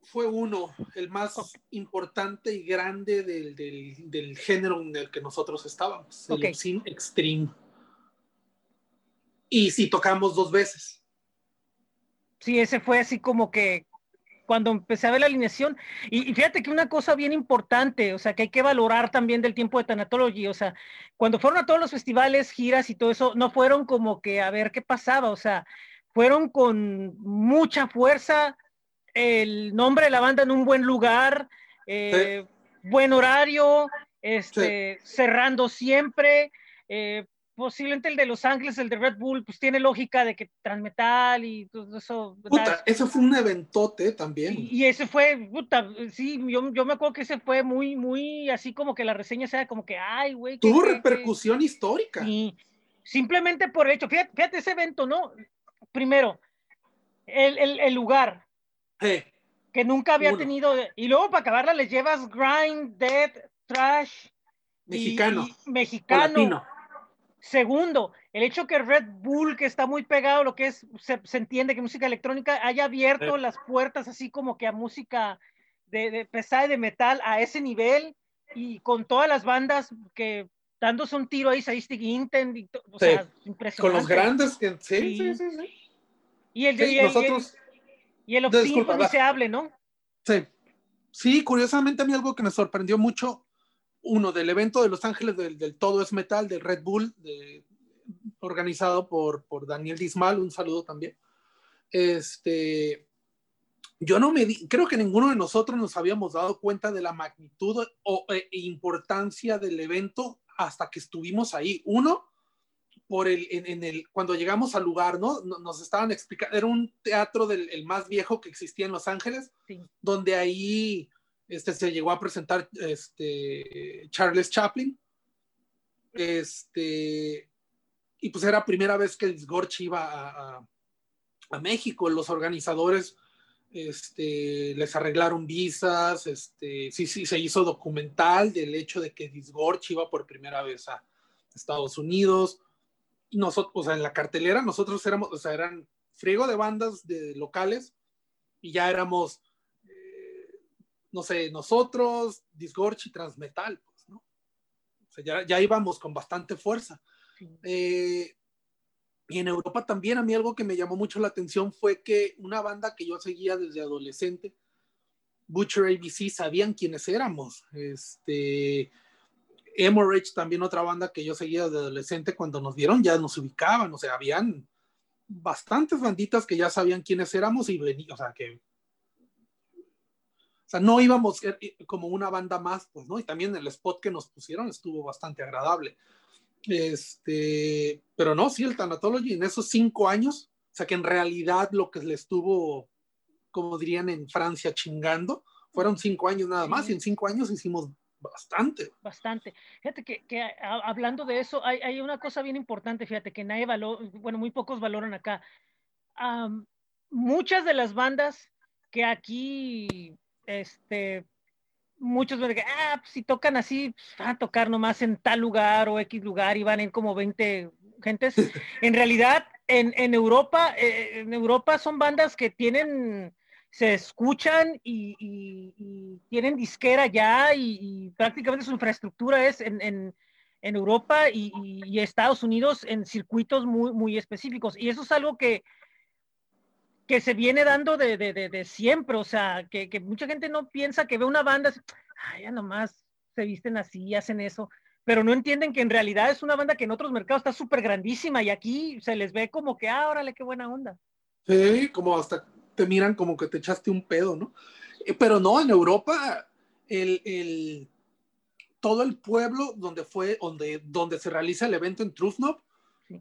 fue uno, el más importante y grande del, del, del, género en el que nosotros estábamos, el okay. Extreme. Y sí, tocamos dos veces. Sí, ese fue así como que cuando empecé a ver la alineación, y, y, fíjate que una cosa bien importante, o sea, que hay que valorar también del tiempo de Tanatology, o sea, cuando fueron a todos los festivales, giras y todo eso, no fueron como que a ver qué pasaba, o sea, fueron con mucha fuerza, el nombre de la banda en un buen lugar, eh, sí. buen horario, este, sí. cerrando siempre, eh, posiblemente el de Los Ángeles, el de Red Bull, pues tiene lógica de que Transmetal y todo eso. Puta, eso fue un eventote también. Y, y, ese fue, puta, sí, yo, yo me acuerdo que ese fue muy, muy así como que la reseña sea como que, ay, güey. Tuvo que, repercusión que, histórica. Y simplemente por el hecho, fíjate, fíjate, ese evento, ¿no? Primero, el, el, el lugar. Hey, que nunca había uno. tenido, y luego para acabarla les llevas grind, dead, trash. Mexicano. Y, y mexicano. Segundo, el hecho que Red Bull, que está muy pegado, lo que es, se, se entiende que música electrónica, haya abierto Sí. las puertas así como que a música de, de pesada y de metal a ese nivel y con todas las bandas que dándose un tiro ahí, Sadistic Intent, y to- o Sí. sea, Con impresionante. los grandes que sí, Sí. sí, sí. Y el, y el, nosotros, y el de- Obscene, disculpa, pues, se hable, ¿no? sí. Sí, curiosamente a mí algo que me sorprendió mucho, uno, del evento de Los Ángeles del, del Todo es Metal, de Red Bull, de- organizado por, por Daniel Dismal, un saludo también. Este, yo no me di, creo que ninguno de nosotros nos habíamos dado cuenta de la magnitud o e importancia del evento hasta que estuvimos ahí. Uno, por el, en, en el, cuando llegamos al lugar, ¿no? Nos estaban explicando, era un teatro del el más viejo que existía en Los Ángeles, Sí. donde ahí este, se llegó a presentar este, Charles Chaplin. Este, y pues era primera vez que el iba a, a, a, México. Los organizadores este, les arreglaron visas, este, sí, sí, se hizo documental del hecho de que Disgorch iba por primera vez a Estados Unidos. Nosotros, o sea, en la cartelera nosotros éramos, o sea, eran friego de bandas de locales y ya éramos, eh, no sé, nosotros, Disgorch y Transmetal, pues, ¿no? O sea, ya, ya íbamos con bastante fuerza. Eh, y en Europa también a mí algo que me llamó mucho la atención fue que una banda que yo seguía desde adolescente, Butcher ABC, sabían quiénes éramos. Este, Hemorrhage, también otra banda que yo seguía desde adolescente, cuando nos vieron ya nos ubicaban, o sea, habían bastantes banditas que ya sabían quiénes éramos y venían, o sea, que o sea, no íbamos como una banda más, pues, ¿no? Y también el spot que nos pusieron estuvo bastante agradable. Este, pero no, sí, el Thanatology en esos cinco años, o sea que en realidad lo que le estuvo, como dirían en Francia, chingando, fueron cinco años nada más, sí. y en cinco años hicimos bastante. Bastante. Fíjate que, que a, hablando de eso, hay, hay, una cosa bien importante, fíjate, que nadie valora, bueno, muy pocos valoran acá. Um, muchas de las bandas que aquí, este, muchos me dicen, ah, pues, si tocan así, pues, van a tocar nomás en tal lugar o X lugar y van a ir como 20 gentes. en realidad, en, en Europa, eh, en Europa son bandas que tienen, se escuchan y, tienen disquera ya y, prácticamente su infraestructura es en, en, Europa y, Estados Unidos en circuitos muy, muy específicos. Y eso es algo que, que se viene dando de, de, de, siempre, o sea, que, que, mucha gente no piensa que ve una banda, ah, ya nomás se visten así, hacen eso, pero no entienden que en realidad es una banda que en otros mercados está súper grandísima y aquí se les ve como que, ah, órale, qué buena onda. Sí, como hasta te miran como que te echaste un pedo, ¿no? Eh, pero no, en Europa, el, el, todo el pueblo donde fue, donde, donde se realiza el evento en Truthnov,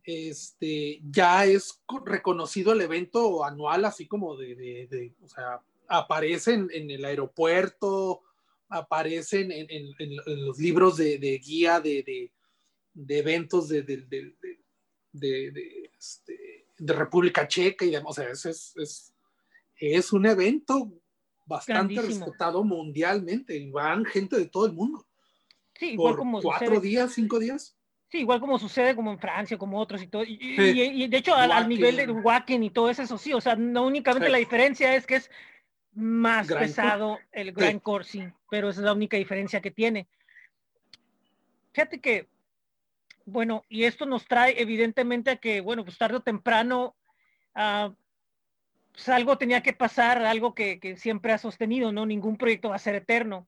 este, ya es reconocido el evento anual, así como de, de, de o sea, aparecen en el aeropuerto, aparecen en, en, en los libros de, de guía de, eventos de, este, de, República Checa y demás. O sea, es, es, es, un evento bastante respetado mundialmente y van gente de todo el mundo. Sí, igual como cuatro días, cinco días. Sí, igual como sucede como en Francia, como otros y todo. Y, y, de hecho, al, nivel de Wacken y todo eso, eso sí, o sea, no únicamente la diferencia es que es más pesado el Grand Corsi, pero esa es la única diferencia que tiene. Fíjate que, bueno, y esto nos trae evidentemente a que, bueno, pues tarde o temprano, uh, pues algo tenía que pasar, algo que, que, siempre ha sostenido, ¿no? Ningún proyecto va a ser eterno.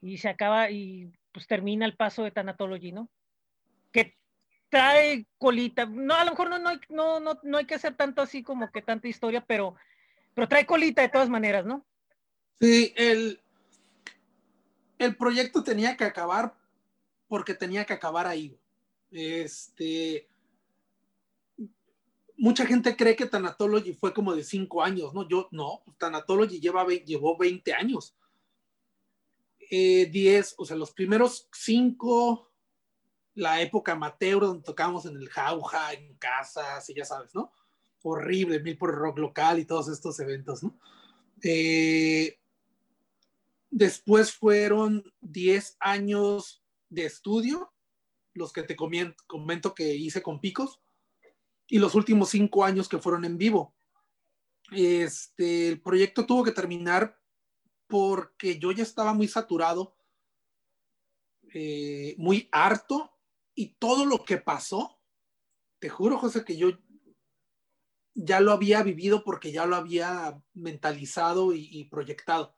Y se acaba y pues termina el paso de Thanatology, ¿no? Que trae colita. No, a lo mejor no, no, no, no, no hay que hacer tanto así como que tanta historia, pero pero trae colita de todas maneras, ¿no? Sí, el, el proyecto tenía que acabar porque tenía que acabar ahí. Este, mucha gente cree que Tanatology fue como de cinco años, ¿no? Yo, no, Tanatology lleva, llevó 20 años. Eh, 10, o sea, los primeros cinco, la época amateur donde tocábamos en el jauja, en casas, y ya sabes, ¿no? horrible, mil por rock local y todos estos eventos, ¿no? Eh, después fueron 10 años de estudio, los que te comento que hice con Picos, y los últimos cinco años que fueron en vivo. Este, el proyecto tuvo que terminar porque yo ya estaba muy saturado, eh, muy harto, y todo lo que pasó, te juro, José, que yo ya lo había vivido porque ya lo había mentalizado y, proyectado.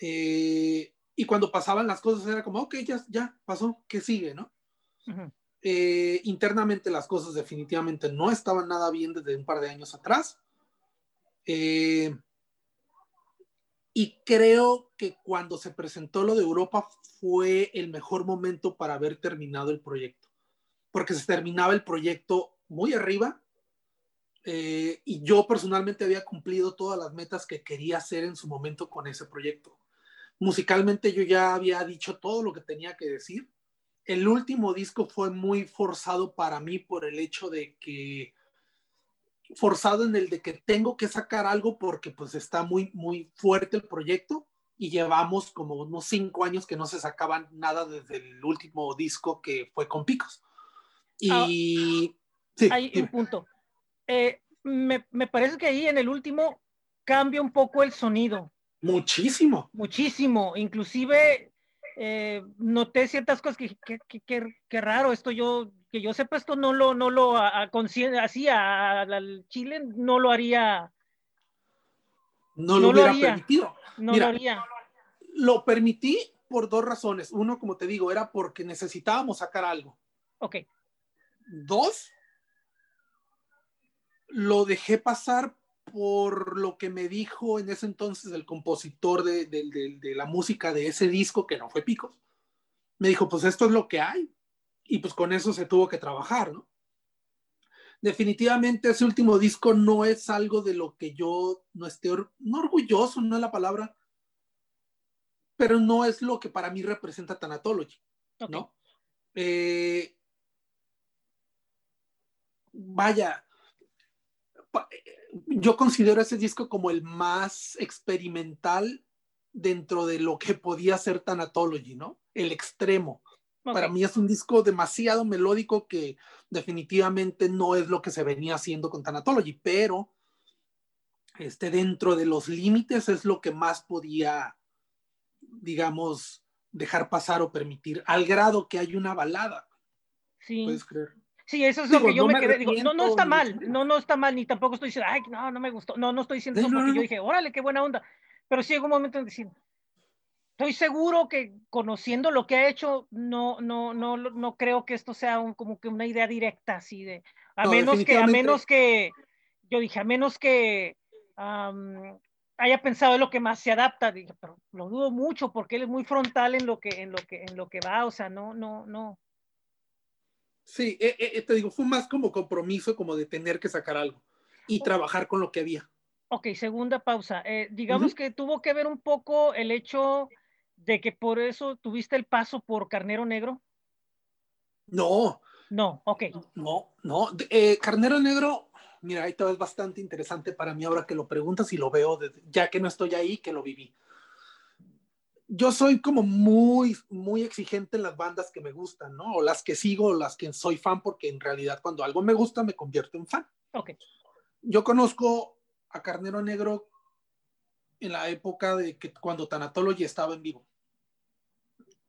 Eh, y cuando pasaban las cosas era como, ok, ya, ya pasó, ¿qué sigue? ¿no? Eh, internamente las cosas definitivamente no estaban nada bien desde un par de años atrás. Eh, y creo que cuando se presentó lo de Europa fue el mejor momento para haber terminado el proyecto, porque se terminaba el proyecto muy arriba eh, y yo personalmente había cumplido todas las metas que quería hacer en su momento con ese proyecto. Musicalmente yo ya había dicho todo lo que tenía que decir. El último disco fue muy forzado para mí por el hecho de que forzado en el de que tengo que sacar algo porque pues está muy muy fuerte el proyecto y llevamos como unos cinco años que no se sacaban nada desde el último disco que fue con Picos. Y sí, hay un punto eh, me, me, parece que ahí en el último cambia un poco el sonido. Muchísimo. Muchísimo. Inclusive eh, noté ciertas cosas que, que, raro, esto yo, que yo sepa, esto no lo, no lo a, así al Chile, no lo haría. No, lo hubiera permitido. No lo haría. Lo permití por dos razones. Uno, como te digo, era porque necesitábamos sacar algo. Ok. Dos, lo dejé pasar por lo que me dijo en ese entonces el compositor de, la música de ese disco, que no fue Picos. Me dijo, pues esto es lo que hay. Y pues con eso se tuvo que trabajar, ¿no? Definitivamente ese último disco no es algo de lo que yo no esté, no orgulloso, no es la palabra, pero no es lo que para mí representa Tanatology, ¿no? Eh, vaya, yo considero ese disco como el más experimental dentro de lo que podía ser Thanatology, ¿no? El extremo. Para mí es un disco demasiado melódico que definitivamente no es lo que se venía haciendo con Thanatology, pero este, dentro de los límites es lo que más podía, digamos, dejar pasar o permitir, al grado que hay una balada. Sí. ¿Puedes creer? Sí, eso es lo que yo me, quedé. Digo, no, no está mal, no, no está mal, ni tampoco estoy diciendo, ay, no, no me gustó. No, no estoy diciendo eso porque yo dije, órale, qué buena onda. Pero sí llegó un momento en decir, estoy seguro que conociendo lo que ha hecho, no, no, no, no creo que esto sea un, como que una idea directa así de, a menos que, a menos que, yo dije, a menos que haya pensado en lo que más se adapta, dije, pero lo dudo mucho porque él es muy frontal en lo que, en lo que, en lo que va, o sea, no, no, no. Sí, eh, eh, te digo, fue más como compromiso, como de tener que sacar algo y trabajar con lo que había. Ok, segunda pausa. Eh, digamos que tuvo que ver un poco el hecho de que por eso tuviste el paso por Carnero Negro. No. No, ok. No, no. Eh, Carnero Negro, mira, ahí es bastante interesante para mí ahora que lo preguntas y lo veo, ya que no estoy ahí, que lo viví. Yo soy como muy, muy exigente en las bandas que me gustan, ¿no? O las que sigo, o las que soy fan, porque en realidad cuando algo me gusta me convierto en fan. Ok. Yo conozco a Carnero Negro en la época de que cuando Tanatology estaba en vivo.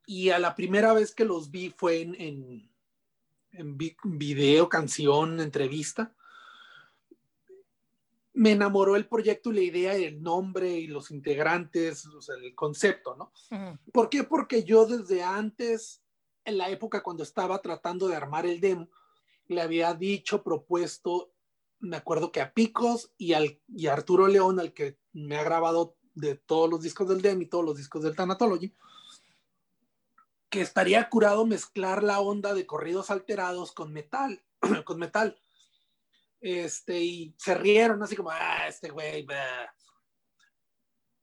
Y a la primera vez que los vi fue en, en, en video, canción, entrevista. Me enamoró el proyecto y la idea y el nombre y los integrantes, o sea, el concepto, ¿no? ¿Por qué? Porque yo desde antes, en la época cuando estaba tratando de armar el demo, le había dicho, propuesto me acuerdo que a Picos y, al, y a Arturo León, al que me ha grabado de todos los discos del DEM y todos los discos del Thanatology, que estaría curado mezclar la onda de corridos alterados con metal, con metal. Este, y se rieron así como, ah, este güey,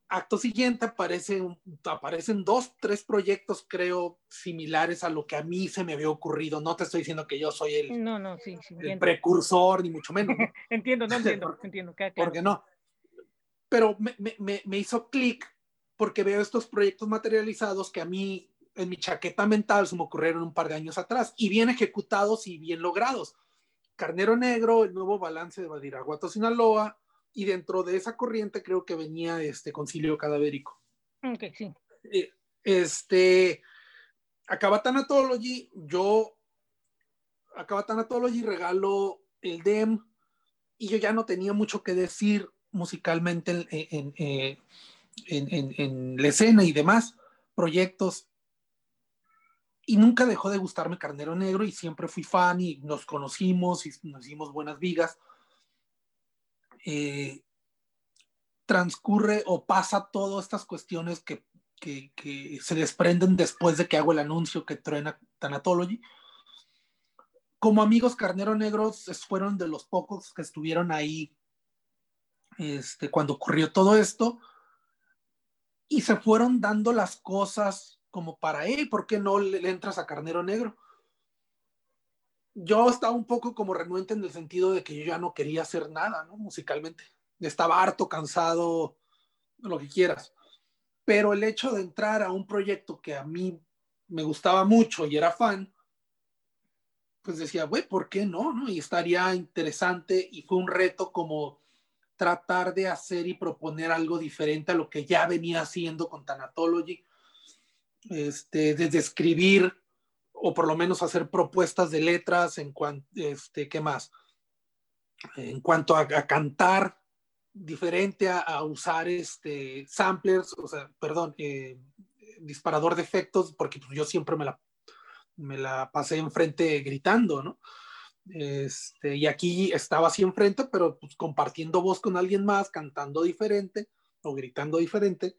acto siguiente aparecen, aparecen dos, tres proyectos, creo, similares a lo que a mí se me había ocurrido. No te estoy diciendo que yo soy el, no, no, sí, el precursor, ni mucho menos. entiendo, no entiendo, entiendo. Porque no. Pero me, me, me hizo clic porque veo estos proyectos materializados que a mí, en mi chaqueta mental, se me ocurrieron un par de años atrás y bien ejecutados y bien logrados. Carnero Negro, el nuevo balance de Badiraguato, Sinaloa, y dentro de esa corriente creo que venía este concilio cadavérico. Ok, sí. Este, acaba Tanatology, yo, acaba Tanatology, regalo el DEM y yo ya no tenía mucho que decir musicalmente en, en, en, en la escena y demás proyectos. Y nunca dejó de gustarme Carnero Negro y siempre fui fan y nos conocimos y nos hicimos buenas vigas eh, transcurre o pasa todas estas cuestiones que, que, se desprenden después de que hago el anuncio que truena Tanatology. Como amigos Carnero Negros fueron de los pocos que estuvieron ahí este, cuando ocurrió todo esto y se fueron dando las cosas como para, hey, ¿por qué no le, entras a Carnero Negro? yo estaba un poco como renuente en el sentido de que yo ya no quería hacer nada, ¿no? Musicalmente. Estaba harto, cansado, lo que quieras. Pero el hecho de entrar a un proyecto que a mí me gustaba mucho y era fan, pues decía, güey, ¿por qué no? no? Y estaría interesante y fue un reto como tratar de hacer y proponer algo diferente a lo que ya venía haciendo con Tanatology. Este, desde escribir o por lo menos hacer propuestas de letras en cuanto, este, ¿qué más? En cuanto a, cantar diferente a, usar este samplers, o sea, perdón, eh, disparador de efectos, porque pues, yo siempre me la, me la pasé enfrente gritando, ¿no? Este, y aquí estaba así enfrente, pero pues compartiendo voz con alguien más, cantando diferente o gritando diferente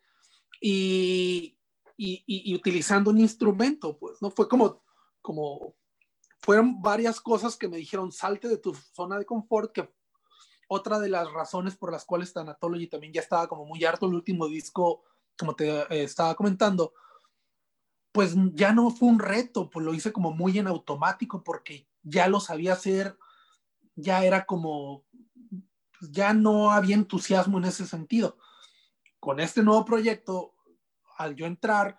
y, y, y, utilizando un instrumento, pues, ¿no? Fue como como fueron varias cosas que me dijeron, salte de tu zona de confort, que otra de las razones por las cuales Tanatology también ya estaba como muy harto el último disco, como te eh, estaba comentando, pues ya no fue un reto, pues lo hice como muy en automático porque ya lo sabía hacer, ya era como, ya no había entusiasmo en ese sentido. Con este nuevo proyecto, al yo entrar,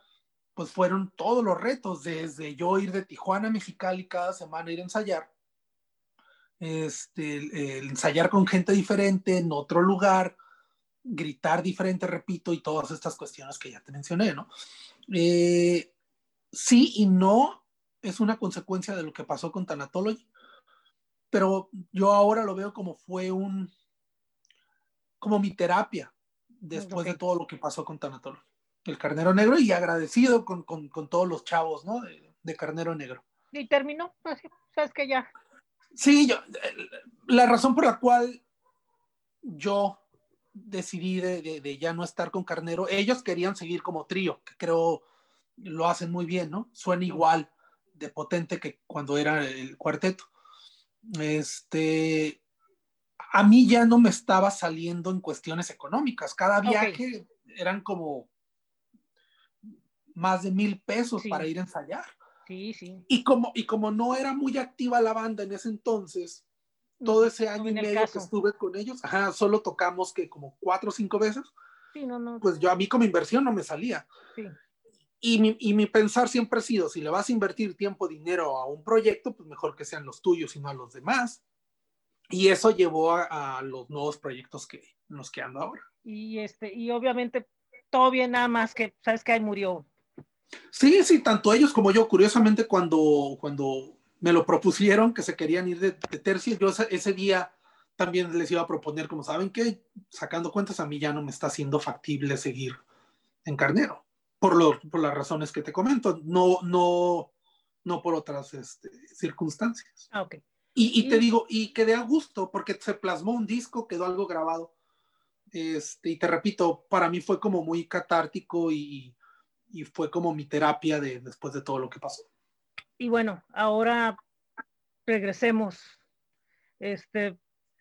pues fueron todos los retos, desde yo ir de Tijuana a Mexicali cada semana, ir a ensayar, este, ensayar con gente diferente en otro lugar, gritar diferente, repito, y todas estas cuestiones que ya te mencioné, ¿no? Eh, sí y no es una consecuencia de lo que pasó con Tanatology, pero yo ahora lo veo como fue un, como mi terapia después de todo lo que pasó con Tanatology. El Carnero Negro y agradecido con, con, con todos los chavos, ¿no? De, de, Carnero Negro. Y terminó, así, sabes que ya. Sí, yo, la razón por la cual yo decidí de, de, de, ya no estar con Carnero, ellos querían seguir como trío, que creo lo hacen muy bien, ¿no? Suena igual de potente que cuando era el cuarteto. Este, a mí ya no me estaba saliendo en cuestiones económicas. Cada viaje okay. eran como más de mil pesos sí. para ir a ensayar. Sí, sí. Y como, y como no era muy activa la banda en ese entonces, todo ese año y medio que estuve con ellos, ajá, solo tocamos que como cuatro o cinco veces. Sí, no, no. Pues yo a mí como inversión no me salía. Sí. Y mi, y mi, pensar siempre ha sido, si le vas a invertir tiempo, dinero a un proyecto, pues mejor que sean los tuyos y no a los demás. Y eso llevó a, a los nuevos proyectos que nos que ando ahora. Y, este, y obviamente todo bien, nada más que, ¿sabes que Ahí murió. Sí, sí, tanto ellos como yo. Curiosamente, cuando, cuando me lo propusieron que se querían ir de, de tercio, yo ese, ese día también les iba a proponer, como saben que sacando cuentas a mí ya no me está siendo factible seguir en Carnero por, lo, por las razones que te comento, no, no, no por otras este, circunstancias. Ah, ok. Y, y, te digo, y quedé a gusto porque se plasmó un disco, quedó algo grabado. Este, y te repito, para mí fue como muy catártico y, y fue como mi terapia de, después de todo lo que pasó. Y bueno, ahora regresemos este,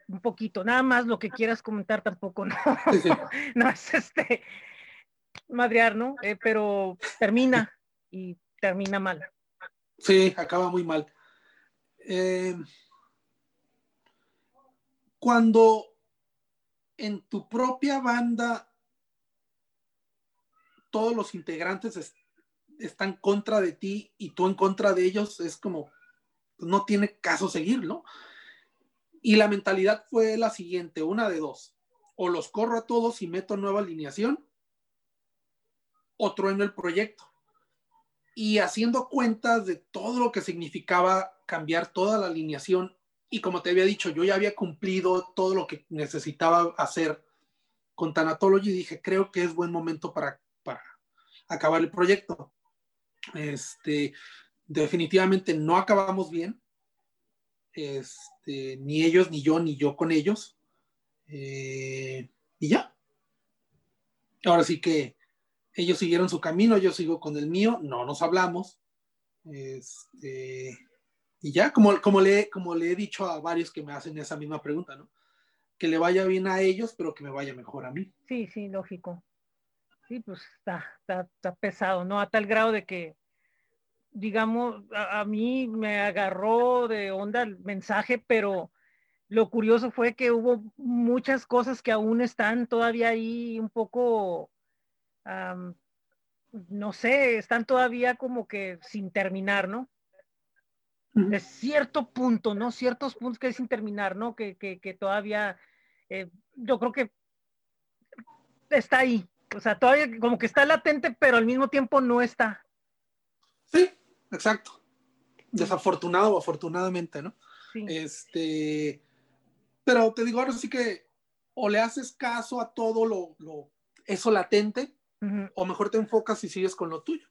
un poquito, nada más lo que quieras comentar tampoco, no, sí, sí. no es este, madrear, ¿no? Eh, pero termina y termina mal. Sí, acaba muy mal. Eh, cuando en tu propia banda todos los integrantes es, están contra de ti y tú en contra de ellos, es como, no tiene caso seguir, ¿no? Y la mentalidad fue la siguiente, una de dos, o los corro a todos y meto nueva alineación, o trueno el proyecto. Y haciendo cuentas de todo lo que significaba cambiar toda la alineación, y como te había dicho, yo ya había cumplido todo lo que necesitaba hacer con Tanatology, dije, creo que es buen momento para acabar el proyecto. Este, definitivamente no acabamos bien, este, ni ellos, ni yo, ni yo con ellos. Eh, y ya. Ahora sí que ellos siguieron su camino, yo sigo con el mío, no nos hablamos. Este, y ya, como, como, le, como le he dicho a varios que me hacen esa misma pregunta, ¿no? Que le vaya bien a ellos, pero que me vaya mejor a mí. Sí, sí, lógico. Sí, pues está, está, está pesado, ¿no? A tal grado de que, digamos, a, a, mí me agarró de onda el mensaje, pero lo curioso fue que hubo muchas cosas que aún están todavía ahí un poco um, no sé, están todavía como que sin terminar, ¿no? Uh -huh. Es cierto punto, ¿no? Ciertos puntos que es sin terminar, ¿no? Que, que, que todavía, eh, yo creo que está ahí. O sea, todavía como que está latente, pero al mismo tiempo no está. Sí, exacto. Desafortunado o afortunadamente, ¿no? Sí. Este, pero te digo, ahora sí que o le haces caso a todo lo, lo eso latente, Uh -huh. O mejor te enfocas y sigues con lo tuyo.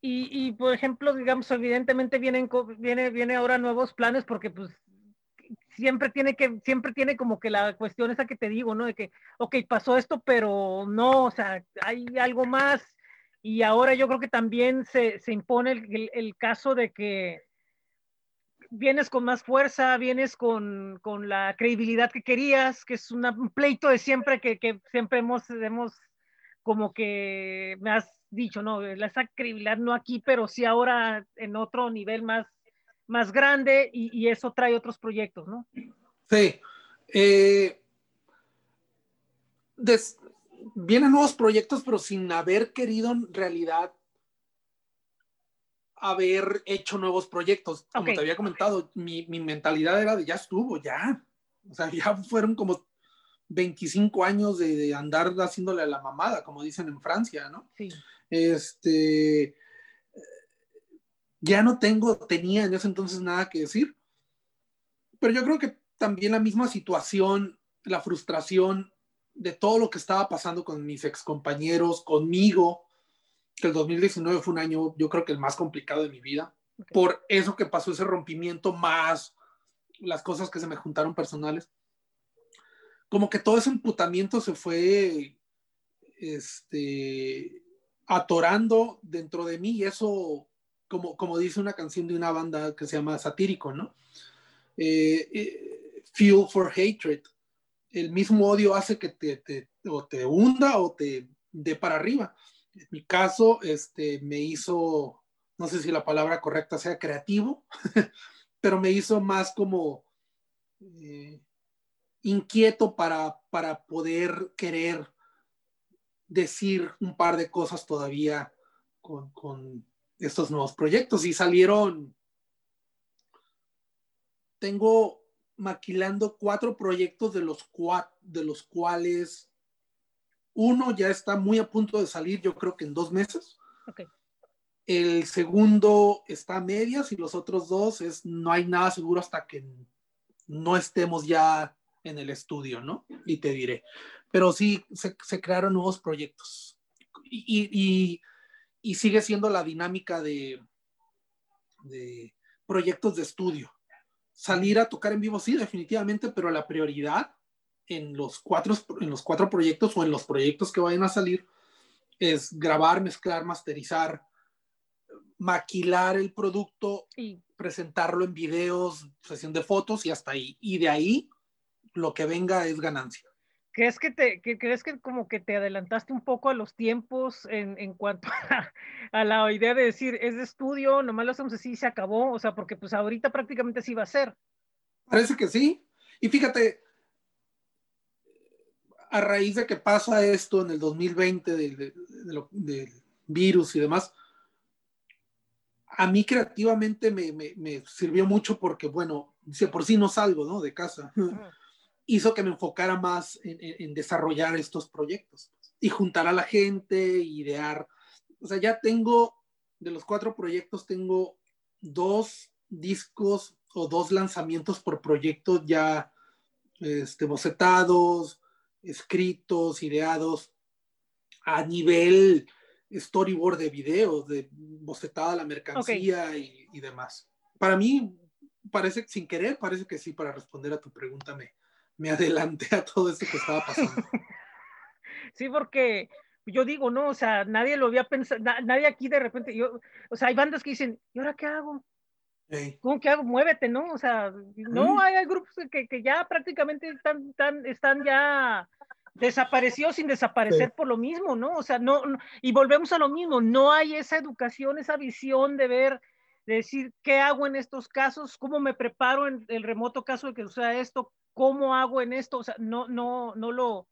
Y, y por ejemplo, digamos, evidentemente vienen, viene, viene ahora nuevos planes porque pues siempre tiene que, siempre tiene como que la cuestión esa que te digo, ¿no? De que, ok, pasó esto, pero no, o sea, hay algo más. Y ahora yo creo que también se, se impone el, el, caso de que vienes con más fuerza, vienes con, con la credibilidad que querías, que es una, un pleito de siempre que, que siempre hemos, hemos como que me has dicho, no, esa credibilidad no aquí, pero sí ahora en otro nivel más, más grande y, y eso trae otros proyectos, ¿no? Sí. Eh, des, vienen nuevos proyectos, pero sin haber querido en realidad haber hecho nuevos proyectos. Como okay. te había comentado, mi, mi mentalidad era de ya estuvo, ya. O sea, ya fueron como 25 años de, de, andar haciéndole a la mamada, como dicen en Francia, ¿no? Sí. Este, ya no tengo, tenía en ese entonces nada que decir, pero yo creo que también la misma situación, la frustración de todo lo que estaba pasando con mis excompañeros, conmigo, que el 2019 fue un año, yo creo que el más complicado de mi vida, okay. por eso que pasó ese rompimiento más las cosas que se me juntaron personales. Como que todo ese emputamiento se fue este, atorando dentro de mí y eso, como, como dice una canción de una banda que se llama Satírico, ¿no? Eh, eh, fuel for hatred. El mismo odio hace que te, te, o te hunda o te dé para arriba. En mi caso, este, me hizo, no sé si la palabra correcta sea creativo, pero me hizo más como eh, inquieto para, para poder querer decir un par de cosas todavía con, con estos nuevos proyectos y salieron, tengo maquilando cuatro proyectos de los, cua, de los cuales uno ya está muy a punto de salir, yo creo que en dos meses. Okay. El segundo está a medias y los otros dos es no hay nada seguro hasta que no estemos ya en el estudio, ¿no? Y te diré. Pero sí, se, se crearon nuevos proyectos. Y, y, y, sigue siendo la dinámica de, de proyectos de estudio. Salir a tocar en vivo, sí, definitivamente, pero la prioridad en los cuatro, en los cuatro proyectos o en los proyectos que vayan a salir es grabar, mezclar, masterizar, maquilar el producto, sí. presentarlo en videos, sesión de fotos y hasta ahí. Y de ahí lo que venga es ganancia. ¿Crees que, te, que, ¿Crees que como que te adelantaste un poco a los tiempos en, en cuanto a, a, la idea de decir, es de estudio, nomás lo hacemos así se acabó? O sea, porque pues ahorita prácticamente sí va a ser. Parece que sí. Y fíjate, a raíz de que pasa esto en el 2020 del, del virus y demás, a mí creativamente me, me, me, sirvió mucho porque, bueno, si por sí no salgo, ¿no? De casa. Uh-huh. Hizo que me enfocara más en, en, desarrollar estos proyectos y juntar a la gente, idear. O sea, ya tengo, de los cuatro proyectos, tengo dos discos o dos lanzamientos por proyecto ya este, bocetados, escritos, ideados a nivel storyboard de videos, de bocetada la mercancía okay. y, y, demás. Para mí, parece, sin querer, parece que sí, para responder a tu pregunta, me, me adelanté a todo esto que estaba pasando. sí, porque yo digo, no, o sea, nadie lo había pensado, na, nadie aquí de repente, yo, o sea, hay bandas que dicen, ¿y ahora qué hago? Hey. ¿Cómo que hago? Muévete, ¿no? O sea, no, mm. hay, hay, grupos que, que ya prácticamente están, están, están ya desapareció sin desaparecer sí. por lo mismo, ¿no? O sea, no, no, y volvemos a lo mismo, no hay esa educación, esa visión de ver, de decir, ¿qué hago en estos casos? ¿Cómo me preparo en el remoto caso de que suceda esto? ¿Cómo hago en esto? O sea, no, no, no lo,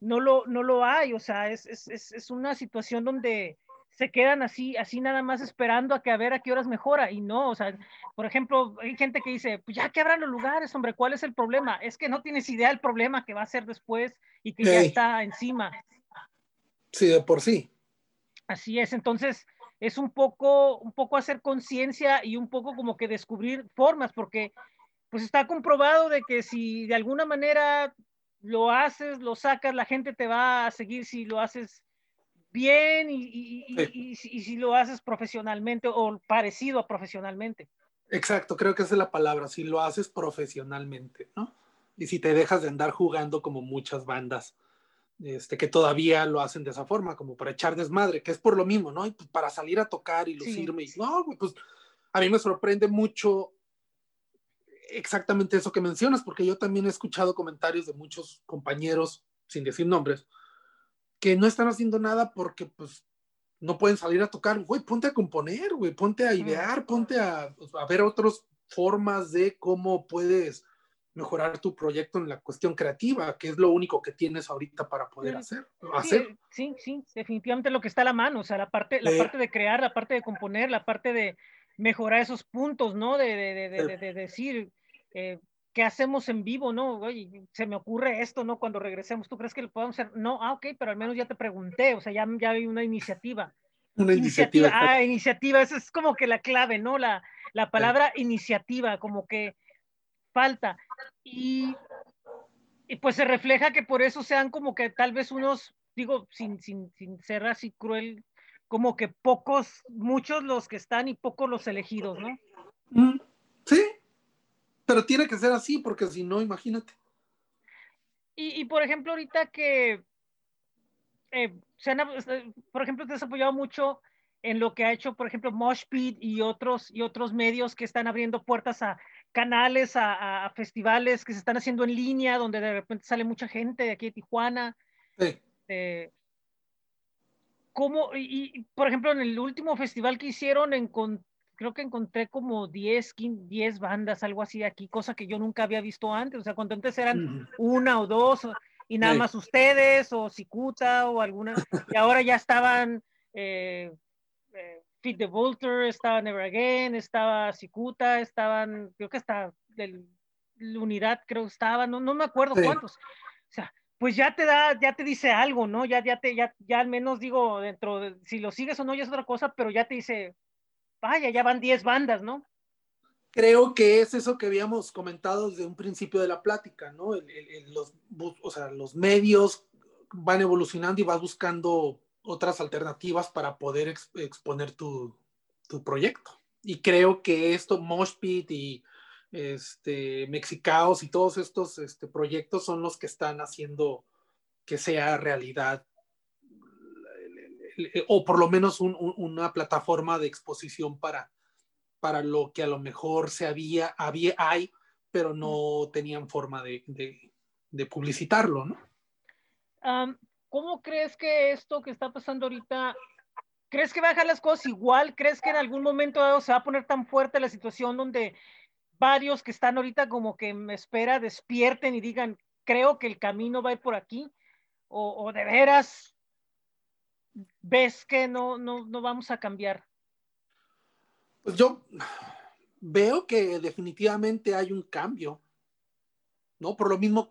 no lo, no lo hay, o sea, es, es, es una situación donde se quedan así, así nada más esperando a que a ver a qué horas mejora y no, o sea, por ejemplo, hay gente que dice, pues ya que abran los lugares, hombre, ¿cuál es el problema? Es que no tienes idea del problema que va a ser después y que ya está encima. Sí, de por sí. Así es, entonces es un poco, un poco hacer conciencia y un poco como que descubrir formas, porque pues está comprobado de que si de alguna manera lo haces, lo sacas, la gente te va a seguir si lo haces bien y, y, y, y, y, si lo haces profesionalmente o parecido a profesionalmente. Exacto, creo que esa es la palabra, si lo haces profesionalmente, ¿no? Y si te dejas de andar jugando como muchas bandas este, que todavía lo hacen de esa forma, como para echar desmadre, que es por lo mismo, ¿no? Y pues para salir a tocar y lucirme, sí. y no, pues a mí me sorprende mucho exactamente eso que mencionas, porque yo también he escuchado comentarios de muchos compañeros, sin decir nombres, que no están haciendo nada porque pues no pueden salir a tocar, güey, ponte a componer, güey, ponte a idear, ponte a, pues, a, ver otras formas de cómo puedes mejorar tu proyecto en la cuestión creativa, que es lo único que tienes ahorita para poder sí, hacer. hacer. Sí, sí, definitivamente lo que está a la mano, o sea, la parte, la parte de crear, la parte de componer, la parte de mejorar esos puntos, ¿no? De, de, de, de, de decir, eh, ¿qué hacemos en vivo, no? Oye, se me ocurre esto, ¿no? Cuando regresemos, ¿tú crees que lo podemos hacer? No, ah, ok, pero al menos ya te pregunté, o sea, ya, ya hay una iniciativa. Una iniciativa. iniciativa. Ah, iniciativa, esa es como que la clave, ¿no? La, la palabra iniciativa, como que falta. Y, y, pues se refleja que por eso sean como que tal vez unos, digo, sin, sin, sin ser así cruel, como que pocos, muchos los que están y pocos los elegidos, ¿no? Mm, sí, pero tiene que ser así, porque si no, imagínate. Y, por ejemplo, ahorita que, eh, se han, este, por ejemplo, te has apoyado mucho en lo que ha hecho, por ejemplo, Moshpit y otros, y otros medios que están abriendo puertas a canales, a, festivales que se están haciendo en línea, donde de repente sale mucha gente de aquí de Tijuana. Sí. Eh, ¿Cómo, y, por ejemplo, en el último festival que hicieron, creo que encontré como 10, 10 bandas, algo así aquí, cosa que yo nunca había visto antes. O sea, cuando antes eran una o dos, y nada más ustedes, o Cicuta, o alguna, y ahora ya estaban eh, eh, Feed the Vulture, estaba Never Again, estaba Cicuta, estaban, creo que hasta del, la unidad, creo estaba, no, no me acuerdo cuántos. O sea, pues ya te da, ya te dice algo, ¿no? Ya, ya te, ya, ya al menos digo, dentro de, si lo sigues o no ya es otra cosa, pero ya te dice, vaya, ya van 10 bandas, ¿no? Creo que es eso que habíamos comentado desde un principio de la plática, ¿no? los, o sea, los medios van evolucionando y vas buscando otras alternativas para poder exponer tu, tu, proyecto. Y creo que esto, Moshpit y este, Mexicaos y todos estos este, proyectos son los que están haciendo que sea realidad o por lo menos una plataforma de exposición para, para lo que a lo mejor se había, había hay, pero no tenían forma de, de, publicitarlo, ¿no? ¿Cómo crees que esto que está pasando ahorita, crees que va a dejar las cosas igual? ¿Crees que en algún momento dado se va a poner tan fuerte la situación donde varios que están ahorita como que me espera despierten y digan, creo que el camino va a ir por aquí? ¿O, o de veras ves que no, no, no vamos a cambiar? Pues yo veo que definitivamente hay un cambio, ¿no? Por lo mismo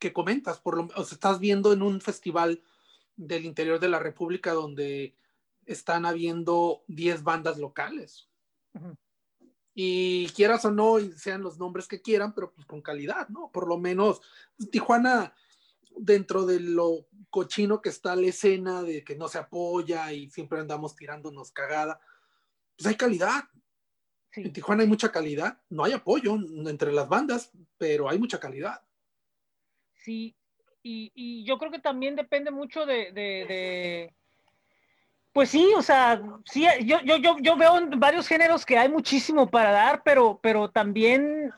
que comentas, por lo, o sea, estás viendo en un festival del interior de la República donde están habiendo 10 bandas locales. Y quieras o no, sean los nombres que quieran, pero pues con calidad, ¿no? Por lo menos Tijuana, dentro de lo cochino que está la escena de que no se apoya y siempre andamos tirándonos cagada, pues hay calidad. En Tijuana hay mucha calidad, no hay apoyo entre las bandas, pero hay mucha calidad. Sí, y, yo creo que también depende mucho de, pues sí, o sea, sí, yo, yo, yo, yo veo en varios géneros que hay muchísimo para dar, pero, pero también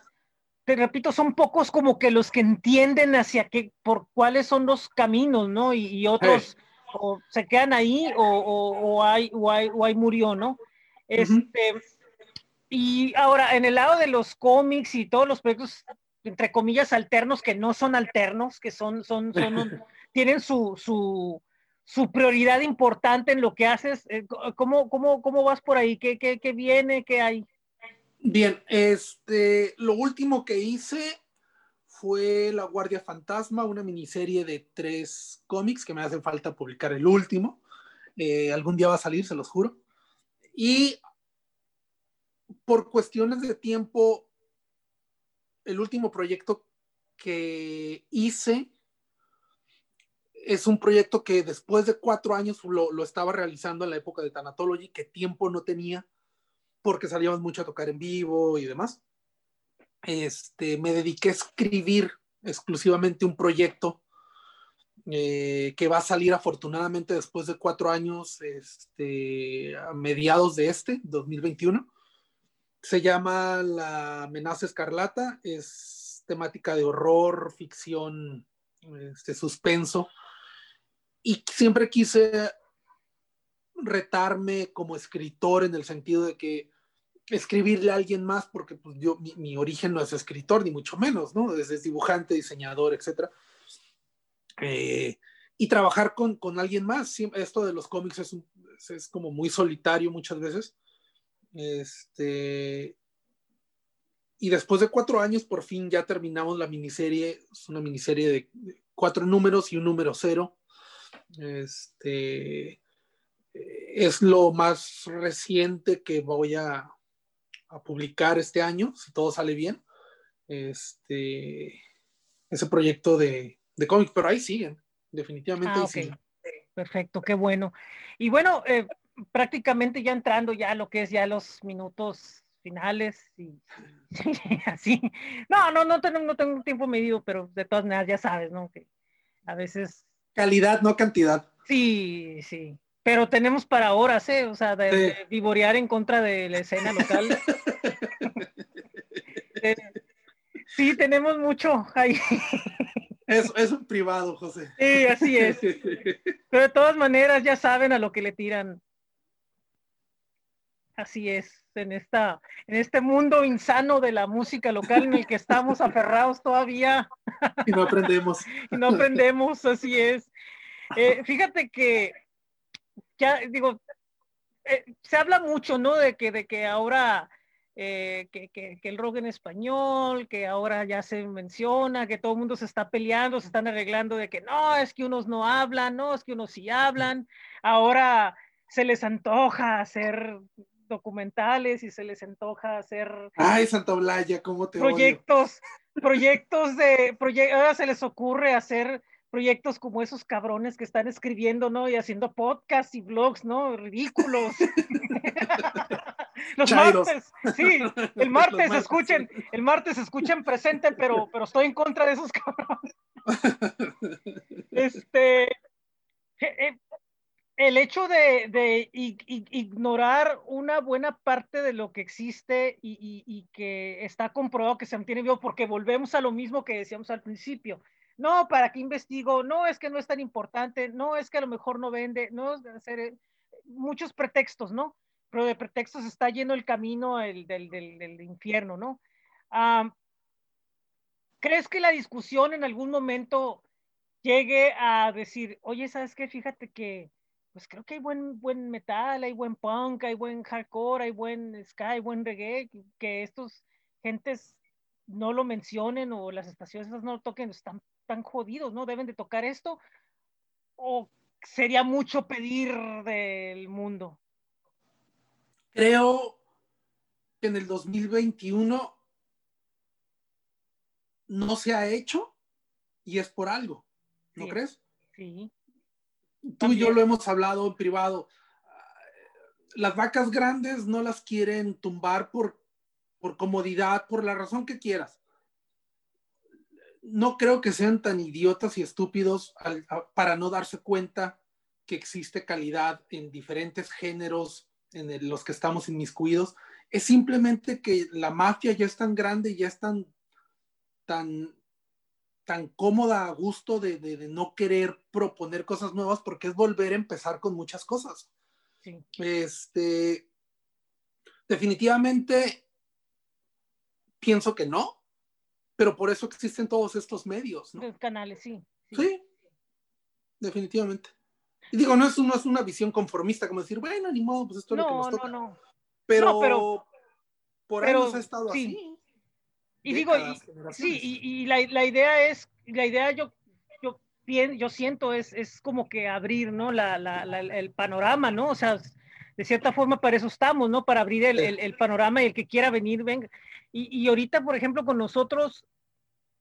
te repito, son pocos como que los que entienden hacia qué, por cuáles son los caminos, ¿no? Y, otros o se quedan ahí o, o, hay, o, hay, o hay murió, ¿no? Este, y ahora, en el lado de los cómics y todos los proyectos, entre comillas, alternos, que no son alternos, que son, son, son, tienen su, su, su, prioridad importante en lo que haces. Eh, ¿Cómo, cómo, cómo vas por ahí? ¿Qué, qué, qué viene? ¿Qué hay? Bien, este, lo último que hice fue La Guardia Fantasma, una miniserie de tres cómics que me hace falta publicar el último. Eh, algún día va a salir, se los juro. Y por cuestiones de tiempo, el último proyecto que hice es un proyecto que después de cuatro años lo, lo estaba realizando en la época de Thanatology, que tiempo no tenía porque salíamos mucho a tocar en vivo y demás. Este, me dediqué a escribir exclusivamente un proyecto eh, que va a salir afortunadamente después de cuatro años, este, a mediados de este, 2021. Se llama La amenaza escarlata, es temática de horror, ficción, este, suspenso. Y siempre quise retarme como escritor en el sentido de que escribirle a alguien más, porque pues, yo, mi, origen no es escritor, ni mucho menos, ¿no? Es, dibujante, diseñador, etc. Eh, y trabajar con, con, alguien más. Esto de los cómics es, es, como muy solitario muchas veces. Este, y después de cuatro años, por fin ya terminamos la miniserie. Es una miniserie de cuatro números y un número cero. Este, es lo más reciente que voy a, a publicar este año, si todo sale bien, este, ese proyecto de, de cómic, pero ahí siguen, definitivamente. Ah, Perfecto, qué bueno. Y bueno, eh, prácticamente ya entrando ya lo que es ya los minutos finales y, así. No, no, no tengo, no tengo tiempo medido, pero de todas maneras ya sabes, ¿no? Que a veces... Calidad, no cantidad. Sí, sí. Pero tenemos para horas, ¿eh? O sea, de, vivorear en contra de la escena local. Eh, sí, tenemos mucho ahí. Es, es un privado, José. Sí, así es. Pero de todas maneras ya saben a lo que le tiran. Así es, en, esta, en este mundo insano de la música local en el que estamos aferrados todavía. Y no aprendemos. y no aprendemos, así es. Eh, fíjate que, ya digo, eh, se habla mucho, ¿no? De que, de que ahora eh, que, que, el rock en español, que ahora ya se menciona, que todo el mundo se está peleando, se están arreglando de que no, es que unos no hablan, no, es que unos sí hablan. Ahora se les antoja hacer documentales y se les antoja hacer... Ay, Santa Blaya, ¿cómo te Proyectos, proyectos de... ahora se les ocurre hacer proyectos como esos cabrones que están escribiendo, ¿no? Y haciendo podcasts y blogs, ¿no? Ridículos. Los martes, sí, el martes escuchen, el martes escuchen presente, pero, pero estoy en contra de esos cabrones. Este, eh, eh, el hecho de, ignorar una buena parte de lo que existe y, que está comprobado que se mantiene vivo, porque volvemos a lo mismo que decíamos al principio. No, ¿para qué investigo? No, es que no es tan importante, no, es que a lo mejor no vende, no, es hacer eh, muchos pretextos, ¿no? Pero de pretextos está lleno el camino del, del, infierno, ¿no? ¿Crees que la discusión en algún momento llegue a decir, oye, ¿sabes qué? Fíjate que pues creo que hay buen, buen metal, hay buen punk, hay buen hardcore, hay buen ska, hay buen reggae, que estos gentes no lo mencionen o las estaciones no lo toquen, están tan jodidos, ¿no? Deben de tocar esto. ¿O sería mucho pedir del mundo? Creo que en el 2021 no se ha hecho y es por algo, ¿no crees? Sí tú y yo lo hemos hablado en privado. Las vacas grandes no las quieren tumbar por, por comodidad, por la razón que quieras. No creo que sean tan idiotas y estúpidos para no darse cuenta que existe calidad en diferentes géneros en los que estamos inmiscuidos. Es simplemente que la mafia ya es tan grande y ya es tan, tan tan cómoda, a gusto de, no querer proponer cosas nuevas porque es volver a empezar con muchas cosas. Este, definitivamente pienso que no, pero por eso existen todos estos medios. ¿no? canales, sí, sí. definitivamente. Y digo, no es, no es una visión conformista, como decir, bueno, ni modo, pues esto es lo que nos toca. No, no. Pero, pero por ahí ha estado así. Y digo, sí, y, la, idea es, la idea yo, yo, yo siento es, es como que abrir, ¿no? La, el panorama, ¿no? O sea, de cierta forma para eso estamos, ¿no? Para abrir el, panorama y el que quiera venir, venga. Y, ahorita, por ejemplo, con nosotros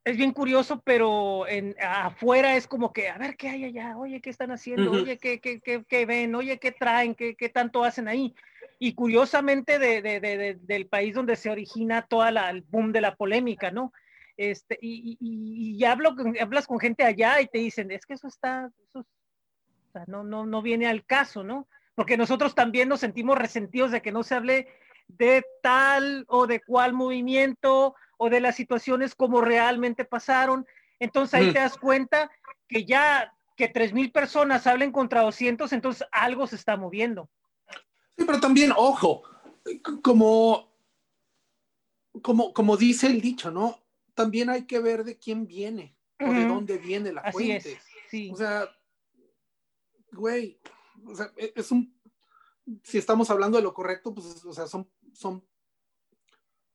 es bien curioso, pero en, afuera es como que, a ver, ¿qué hay allá? Oye, ¿qué están haciendo? Oye, ¿qué, qué, qué, qué ven? Oye, ¿qué traen? ¿Qué, ¿Qué tanto hacen ahí? Y curiosamente de, de, de, del país donde se origina toda la, el boom de la polémica, ¿no? Este, y, y, y hablo, hablas con gente allá y te dicen, es que eso está, eso, o sea, no, no, no viene al caso, ¿no? Porque nosotros también nos sentimos resentidos de que no se hable de tal o de cual movimiento o de las situaciones como realmente pasaron. Entonces ahí te das cuenta que ya que 3.000 personas hablen contra 200, entonces algo se está moviendo. Pero también, ojo, como, como, como dice el dicho, ¿no? También hay que ver de quién viene o de dónde viene la Así fuente. Es, sí. O sea, güey, o sea, e, es un, si estamos hablando de lo correcto, pues, o sea, son, son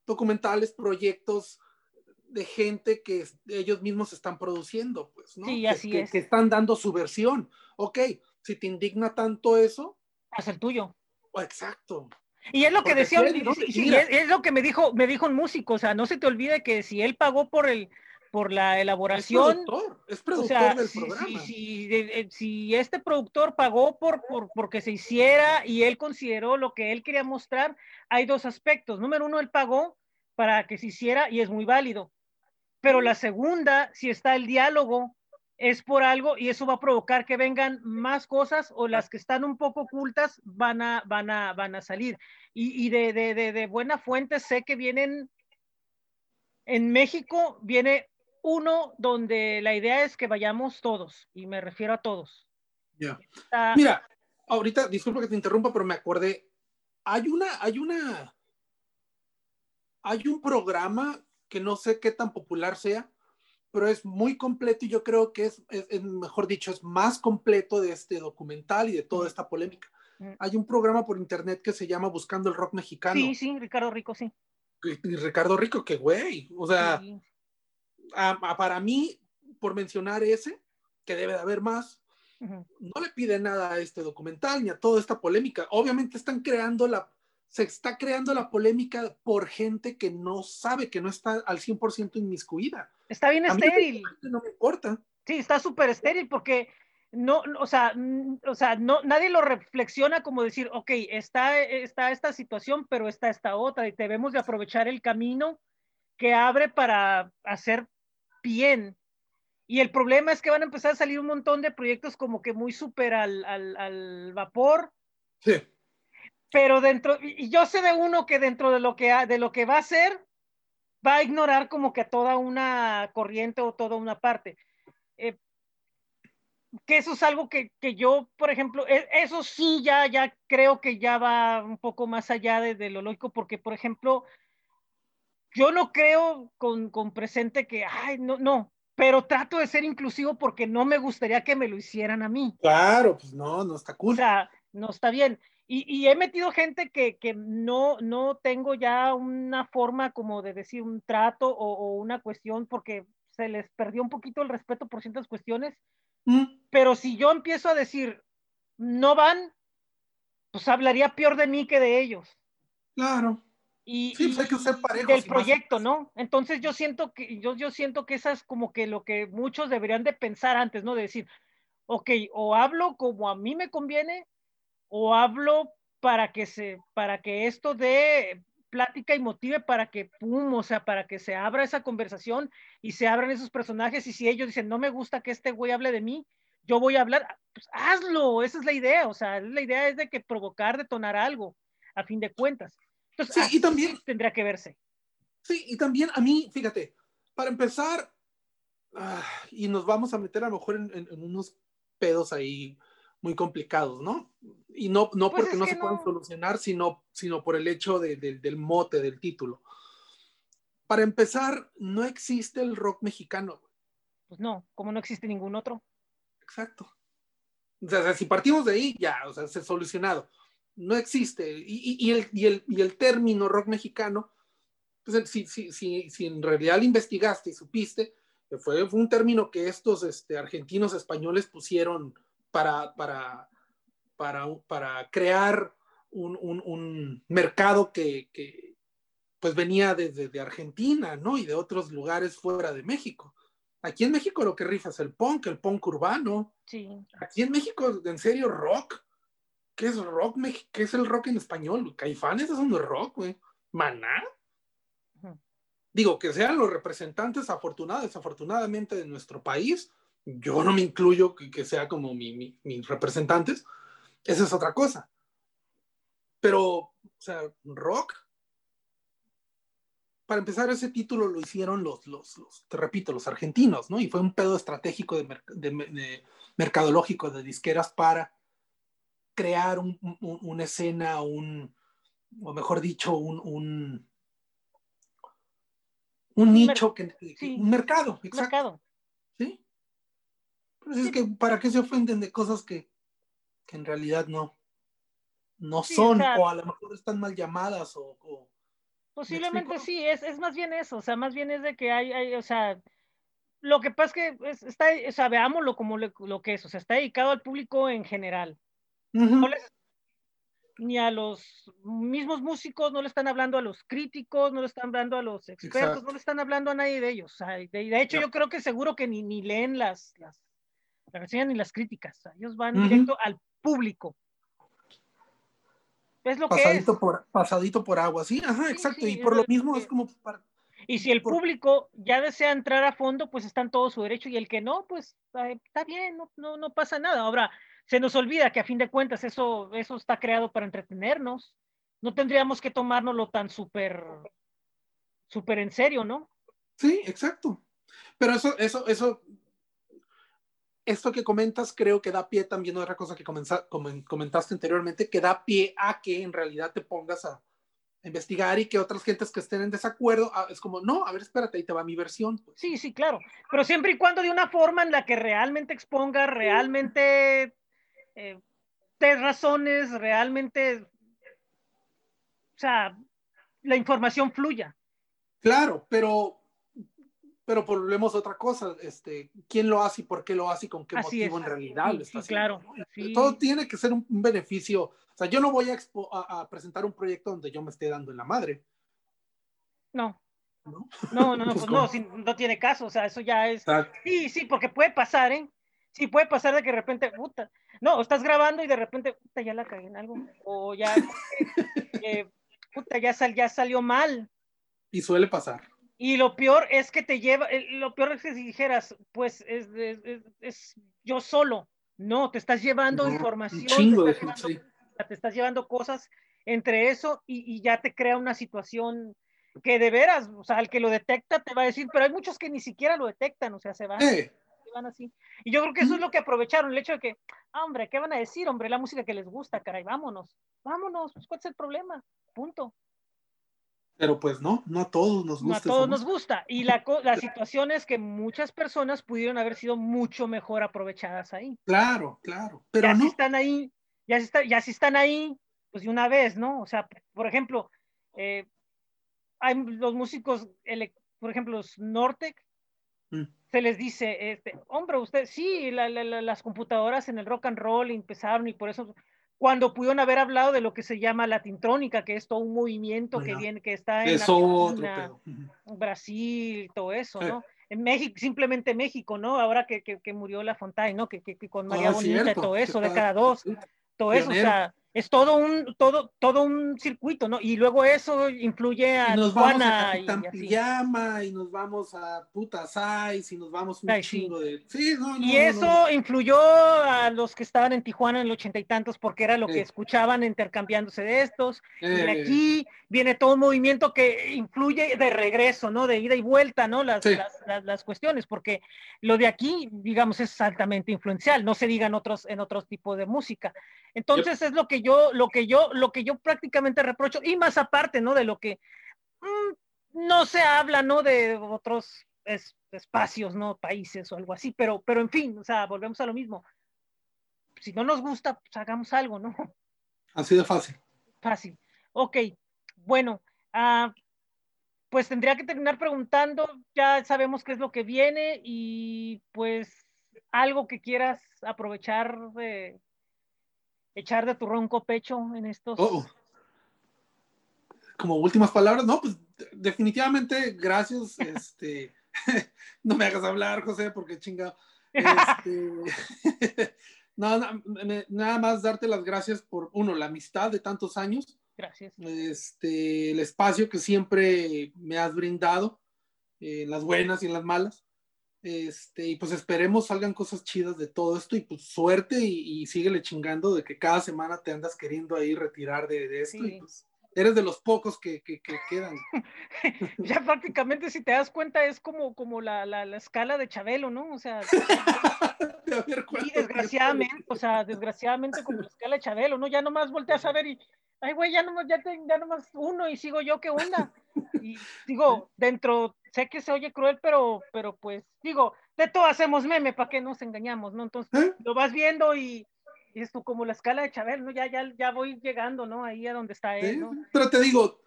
documentales, proyectos de gente que ellos mismos están produciendo, pues, ¿no? Sí, así que, es. Que están dando su versión. Ok, si te indigna tanto eso. Haz el tuyo. Exacto. Y es lo que decía, es, lo que me dijo, me dijo un músico, o sea, no se te olvide que si él pagó por el, por la elaboración. Es productor, es productor del programa. Si, este productor pagó por, por porque se hiciera y él consideró lo que él quería mostrar, hay dos aspectos. Número uno, él pagó para que se hiciera y es muy válido. Pero la segunda, si está el diálogo, es por algo y eso va a provocar que vengan más cosas o las que están un poco ocultas van a, van a, van a salir. Y, y de, de, de, de buena fuente sé que vienen en México viene uno donde la idea es que vayamos todos, y me refiero a todos. Ya. Mira, ahorita, disculpa que te interrumpa, pero me acordé. Hay una, hay una, hay un programa que no sé qué tan popular sea, pero es muy completo y yo creo que es, es, mejor dicho, es más completo de este documental y de toda esta polémica. Hay un programa por internet que se llama Buscando el Rock Mexicano. Sí, sí, Ricardo Rico, sí y Ricardo Rico, que güey, o sea, para mí, por mencionar ese, que debe de haber más, no le pide nada a este documental ni a toda esta polémica. Obviamente están creando la, se está creando la polémica por gente que no sabe, que no está al 100% inmiscuida. Está bien estéril. no me importa. Sí, está súper estéril porque no, o sea, o sea, no, nadie lo reflexiona como decir, ok, está, está esta situación, pero está esta otra y debemos de aprovechar el camino que abre para hacer bien. Y el problema es que van a empezar a salir un montón de proyectos como que muy súper al, al, vapor. Sí. Pero dentro, y yo sé de uno que dentro de lo que, de lo que va a hacer, va a ignorar como que toda una corriente o toda una parte. Eh, que eso es algo que, que, yo, por ejemplo, e, eso sí ya, ya creo que ya va un poco más allá de, lo lógico, porque, por ejemplo, yo no creo con, con, presente que, ay, no, no, pero trato de ser inclusivo porque no me gustaría que me lo hicieran a mí. Claro, pues no, no está cool. O sea, no está bien. Y, y he metido gente que, que, no, no tengo ya una forma como de decir un trato o, o una cuestión porque se les perdió un poquito el respeto por ciertas cuestiones Mm. Pero si yo empiezo a decir, no van, pues hablaría peor de mí que de ellos. Claro. Y, sí, pues hay que ser parejos del proyecto, ¿no? Entonces yo siento que yo, yo siento que esa es como que lo que muchos deberían de pensar antes, ¿no? De decir, ok, o hablo como a mí me conviene, o hablo para que se, para que esto de plática y motive para que, pum, o sea, para que se abra esa conversación y se abran esos personajes. Y si ellos dicen, no me gusta que este güey hable de mí, yo voy a hablar, pues hazlo, esa es la idea. O sea, la idea es de que provocar, detonar algo, a fin de cuentas. Entonces, sí, y también tendría que verse. Sí, y también a mí, fíjate, para empezar, ah, y nos vamos a meter a lo mejor en unos pedos ahí muy complicados, ¿no? Y no, no pues porque no se puedan solucionar, sino, sino por el hecho de, del mote, del título. Para empezar, no existe el rock mexicano. Pues no, como no existe ningún otro. Exacto. O sea, si partimos de ahí, ya, o sea, se ha solucionado. No existe. Y, y, el, y, el, y el término rock mexicano, pues si, si, si, si en realidad lo investigaste y supiste, fue, fue un término que estos este, argentinos españoles pusieron para, para, para, para crear un, un, un mercado que, que, pues venía desde de Argentina, ¿no? Y de otros lugares fuera de México. Aquí en México lo que rifa es el punk, el punk urbano. Sí. Aquí en México, en serio, rock. ¿Qué es rock? ¿Qué es el rock en español? Caifanes es un rock, güey. Maná. Digo, que sean los representantes afortunados, desafortunadamente de nuestro país, yo no me incluyo que, sea como mi, mis representantes, esa es otra cosa. Pero, o sea, rock, para empezar, ese título lo hicieron los, los, te repito, los argentinos, ¿no? Y fue un pedo estratégico de, mercadológico de disqueras para crear un, una escena, un, o mejor dicho, un, un, un nicho, que, un mercado, exacto. Mercado. Pues es que, ¿para qué se ofenden de cosas que, que en realidad no, no son, o, a lo mejor están mal llamadas, o... posiblemente sí, es, es, más bien eso, o sea, más bien es de que hay, hay o sea, lo que pasa es que está, o sea, veámoslo como lo, que es, o sea, está dedicado al público en general. ni a los mismos músicos, no le están hablando a los críticos, no le están hablando a los expertos, no le están hablando a nadie de ellos. de, hecho, yo creo que seguro que ni, ni leen las, las, reseñas ni las críticas. ellos van directo al público. Es lo pasadito que Por, pasadito por agua, sí, ajá, exacto. y por lo mismo es como para, y si el público ya desea entrar a fondo, pues está en todo su derecho, y el que no, pues está bien, no, no, no pasa nada. Ahora, se nos olvida que a fin de cuentas eso, eso está creado para entretenernos. No tendríamos que tomárnoslo tan súper, súper en serio, ¿no? Sí, exacto. Pero eso, eso, eso, esto que comentas creo que da pie también a otra cosa que comentaste anteriormente, que da pie a que en realidad te pongas a, investigar y que otras gentes que estén en desacuerdo, ah, es como, no, a ver, espérate, ahí te va mi versión. Pues. Sí, sí, claro, pero siempre y cuando de una forma en la que realmente exponga, realmente eh, te razones, realmente, o sea, la información fluya. Claro, pero, pero volvemos a otra cosa, este, quién lo hace y por qué lo hace y con qué motivo en realidad lo está claro. Todo tiene que ser un, beneficio. O sea, yo no voy a, a, presentar un proyecto donde yo me esté dando en la madre. No. No, no, no, no, pues no, no tiene caso, o sea, eso ya es. Sí, sí, porque puede pasar, ¿eh? Sí, puede pasar de que de repente, puta, no, estás grabando y de repente, puta, ya la cagué en algo. O ya, eh, puta, ya, sal, ya salió mal. Y suele pasar. Y lo peor es que te lleva, eh, lo peor es que si dijeras, pues es, es, yo solo. No, te estás llevando información. te, estás llevando, te, estás llevando, cosas entre eso y, y, ya te crea una situación que de veras, o sea, el que lo detecta te va a decir, pero hay muchos que ni siquiera lo detectan, o sea, se van así. Y yo creo que eso es lo que aprovecharon, el hecho de que, ah, hombre, ¿qué van a decir, hombre? La música que les gusta, caray, vámonos, vámonos, pues, ¿cuál es el problema? Punto. Pero pues no, no a todos nos gusta. No a todos nos gusta. Y la, la situación es que muchas personas pudieron haber sido mucho mejor aprovechadas ahí. Claro, claro. Pero ya no. si están ahí, ya si, está, ya si están ahí, pues de una vez, ¿no? O sea, por ejemplo, eh, hay los músicos, por ejemplo, los Nortec, mm se les dice, este, hombre, usted, sí, las computadoras en el rock and roll empezaron y por eso, cuando pudieron haber hablado de lo que se llama la tintrónica, que es todo un movimiento que viene, que está en Brasil, todo eso, ¿no? En México, simplemente México, ¿no? Ahora que, que, murió La Fontaine, ¿no? Que, que, con María Bonita y todo eso, de cada dos, todo eso, o sea, es todo un, todo, todo un circuito, ¿no? Y luego eso influye a y nos vamos a Capitán y Pijama y nos vamos a Puta Size y nos vamos un chingo de... Sí, no, no, y eso influyó a los que estaban en Tijuana en el ochenta y tantos porque era lo que escuchaban intercambiándose de estos. Y aquí viene todo un movimiento que influye de regreso, ¿no? De ida y vuelta, ¿no? Las, las, las, cuestiones, porque lo de aquí, digamos, es altamente influencial, no se diga en otros, en otros tipos de música. Entonces es lo que yo, lo que yo, lo que yo prácticamente reprocho, y más aparte, ¿no? De lo que mm, no se habla, ¿no? De otros espacios, ¿no? Países o algo así, pero, pero en fin, o sea, volvemos a lo mismo. Si no nos gusta, pues hagamos algo, ¿no? Así de fácil. Fácil. Ok, bueno, ah, pues tendría que terminar preguntando, ya sabemos qué es lo que viene y pues algo que quieras aprovechar de, echar de tu ronco pecho en estos. Oh. Como últimas palabras, no, pues definitivamente gracias. este, no me hagas hablar, José, porque chinga. Este, nada, nada más darte las gracias por, uno, la amistad de tantos años. Gracias. Este, el espacio que siempre me has brindado, en las buenas y en las malas. Este, y pues esperemos salgan cosas chidas de todo esto y pues suerte y, y síguele chingando de que cada semana te andas queriendo ahí retirar de, esto y pues eres de los pocos que, que, quedan. ya prácticamente si te das cuenta es como, como la, la, la escala de Chabelo, ¿no? O sea, y desgraciadamente, o sea, desgraciadamente como la escala de Chabelo, ¿no? Ya nomás volteas a ver y, ay, güey, ya nomás, ya, te, ya nomás uno y sigo yo, ¿qué onda? Y digo, dentro, sé que se oye cruel, pero, pero pues, digo, de todo hacemos meme, ¿para qué nos engañamos, no? Entonces, ¿Eh? lo vas viendo y, y es tú como la escala de Chabel, ¿no? Ya, ya, ya voy llegando, ¿no? Ahí a donde está él, ¿no? Pero te digo,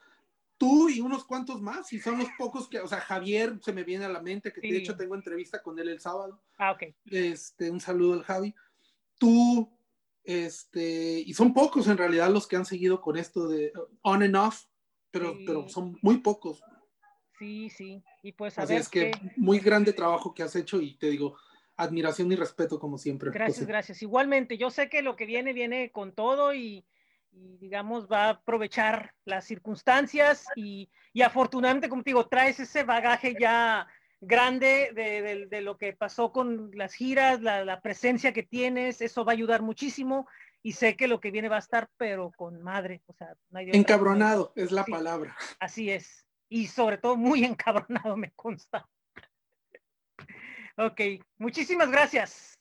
tú y unos cuantos más, y son los pocos que, o sea, Javier se me viene a la mente, que de hecho tengo entrevista con él el sábado. Ah, ok. Este, un saludo al Javi. Tú, Este, y son pocos en realidad los que han seguido con esto de on and off, pero, pero son muy pocos. Sí, sí. Y pues a Así es que muy grande trabajo que has hecho y te digo, admiración y respeto como siempre. Gracias, gracias. Igualmente, yo sé que lo que viene viene con todo y, digamos va a aprovechar las circunstancias y, y, afortunadamente, como te digo, traes ese bagaje ya grande de, de, lo que pasó con las giras, la, la, presencia que tienes, eso va a ayudar muchísimo y sé que lo que viene va a estar, pero con madre, o sea, no hay Encabronado es la palabra. Así es, y sobre todo muy encabronado me consta. ok, muchísimas gracias.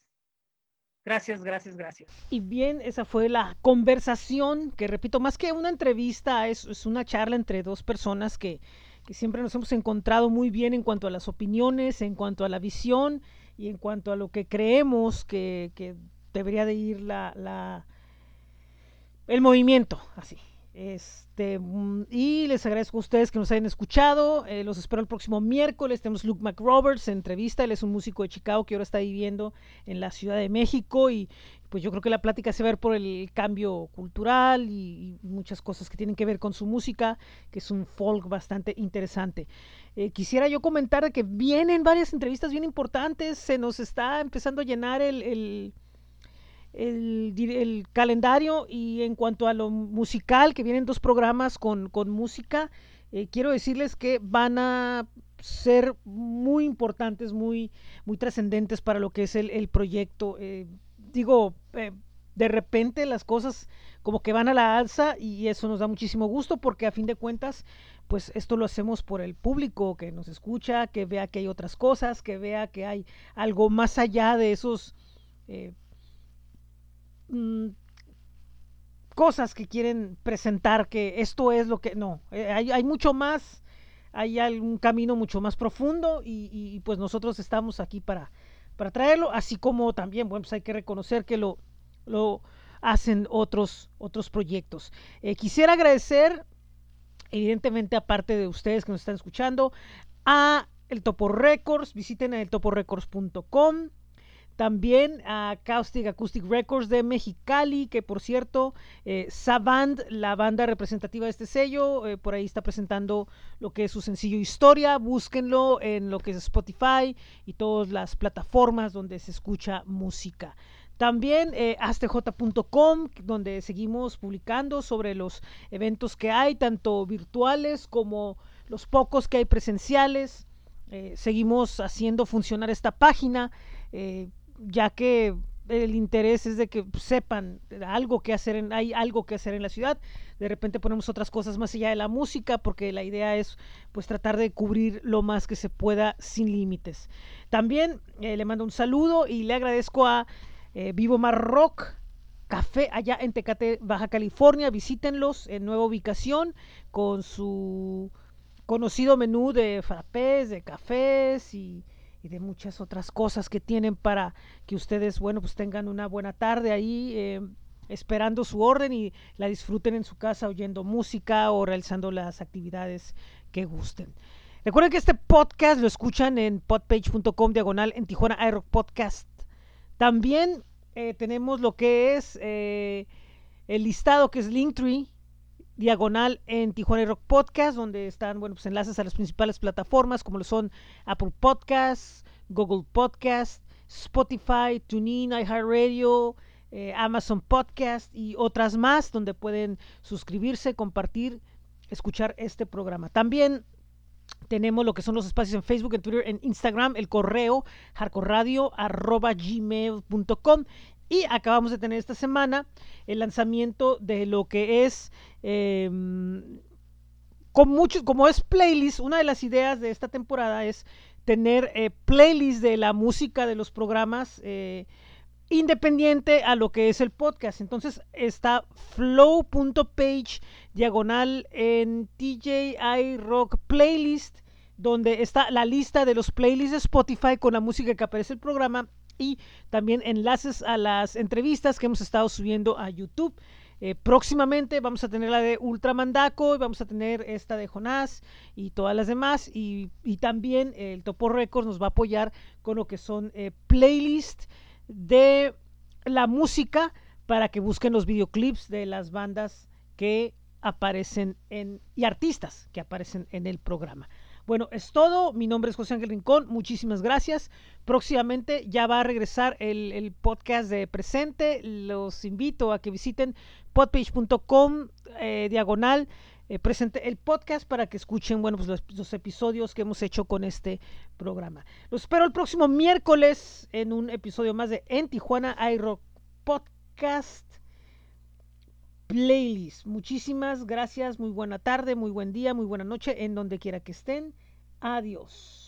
Gracias, gracias, gracias. Y bien, esa fue la conversación, que repito, más que una entrevista, es, una charla entre dos personas que, que siempre nos hemos encontrado muy bien en cuanto a las opiniones, en cuanto a la visión y en cuanto a lo que creemos que, que debería de ir la, la, el movimiento, así. Este, mm, y les agradezco a ustedes que nos hayan escuchado. Eh, los espero el próximo miércoles. Tenemos Luke McRoberts en entrevista. Él es un músico de Chicago que ahora está viviendo en la Ciudad de México. Y pues yo creo que la plática se va a ver por el cambio cultural y, muchas cosas que tienen que ver con su música, que es un folk bastante interesante. Eh, quisiera yo comentar que vienen varias entrevistas bien importantes. Se nos está empezando a llenar el el, calendario y en cuanto a lo musical, que vienen dos programas con, con música, eh, quiero decirles que van a ser muy importantes, muy, muy trascendentes para lo que es el, el proyecto. Eh, digo, eh, de repente las cosas como que van a la alza y eso nos da muchísimo gusto porque a fin de cuentas, pues esto lo hacemos por el público que nos escucha, que vea que hay otras cosas, que vea que hay algo más allá de esos Mm, cosas que quieren presentar que esto es lo que no eh, hay, hay, mucho más hay un camino mucho más profundo y, pues nosotros estamos aquí para para traerlo así como también bueno pues hay que reconocer que lo lo hacen otros otros proyectos. Eh, quisiera agradecer evidentemente aparte de ustedes que nos están escuchando a el Topo Records visiten el toporecords.com también a Caustic Acoustic Records de Mexicali, que por cierto, eh, Savand, la banda representativa de este sello, eh, por ahí está presentando lo que es su sencillo Historia. Búsquenlo en lo que es Spotify y todas las plataformas donde se escucha música. También eh, astj.com, donde seguimos publicando sobre los eventos que hay, tanto virtuales como los pocos que hay presenciales. Eh, seguimos haciendo funcionar esta página ya que el interés es de que sepan algo que hacer en, hay algo que hacer en la ciudad. De repente ponemos otras cosas más allá de la música, porque la idea es pues tratar de cubrir lo más que se pueda sin límites. También eh, le mando un saludo y le agradezco a eh, Vivo Mar Rock Café allá en Tecate, Baja California. Visítenlos en nueva ubicación con su conocido menú de frappés, de cafés y y de muchas otras cosas que tienen para que ustedes, bueno, pues tengan una buena tarde ahí eh, esperando su orden y la disfruten en su casa oyendo música o realizando las actividades que gusten. Recuerden que este podcast lo escuchan en podpage.com diagonal en Tijuana iRock Podcast. También eh, tenemos lo que es eh, el listado que es Linktree diagonal en Tijuana Rock Podcast, donde están bueno, pues enlaces a las principales plataformas como lo son Apple Podcasts, Google Podcasts, Spotify, TuneIn, iHeartRadio, eh, Amazon Podcast y otras más donde pueden suscribirse, compartir, escuchar este programa. También tenemos lo que son los espacios en Facebook, en Twitter, en Instagram, el correo gmail.com y acabamos de tener esta semana el lanzamiento de lo que es, em, con como es playlist, una de las ideas de esta temporada es tener eh, playlist de la música de los programas eh, independiente a lo que es el podcast. Entonces está flow.page diagonal en TJI Rock Playlist donde está la lista de los playlists de Spotify con la música que aparece el programa y también enlaces a las entrevistas que hemos estado subiendo a YouTube. Eh, próximamente vamos a tener la de Ultramandaco, vamos a tener esta de Jonás y todas las demás. Y, también el Topo Records nos va a apoyar con lo que son eh, playlists de la música para que busquen los videoclips de las bandas que aparecen en y artistas que aparecen en el programa. Bueno, es todo. Mi nombre es José Ángel Rincón. Muchísimas gracias. Próximamente ya va a regresar el, el podcast de presente. Los invito a que visiten podpage.com eh, diagonal eh, presente el podcast para que escuchen bueno, pues los, episodios que hemos hecho con este programa. Los espero el próximo miércoles en un episodio más de En Tijuana iRock Podcast Playlist. Muchísimas gracias, muy buena tarde, muy buen día, muy buena noche, en donde quiera que estén. Adiós.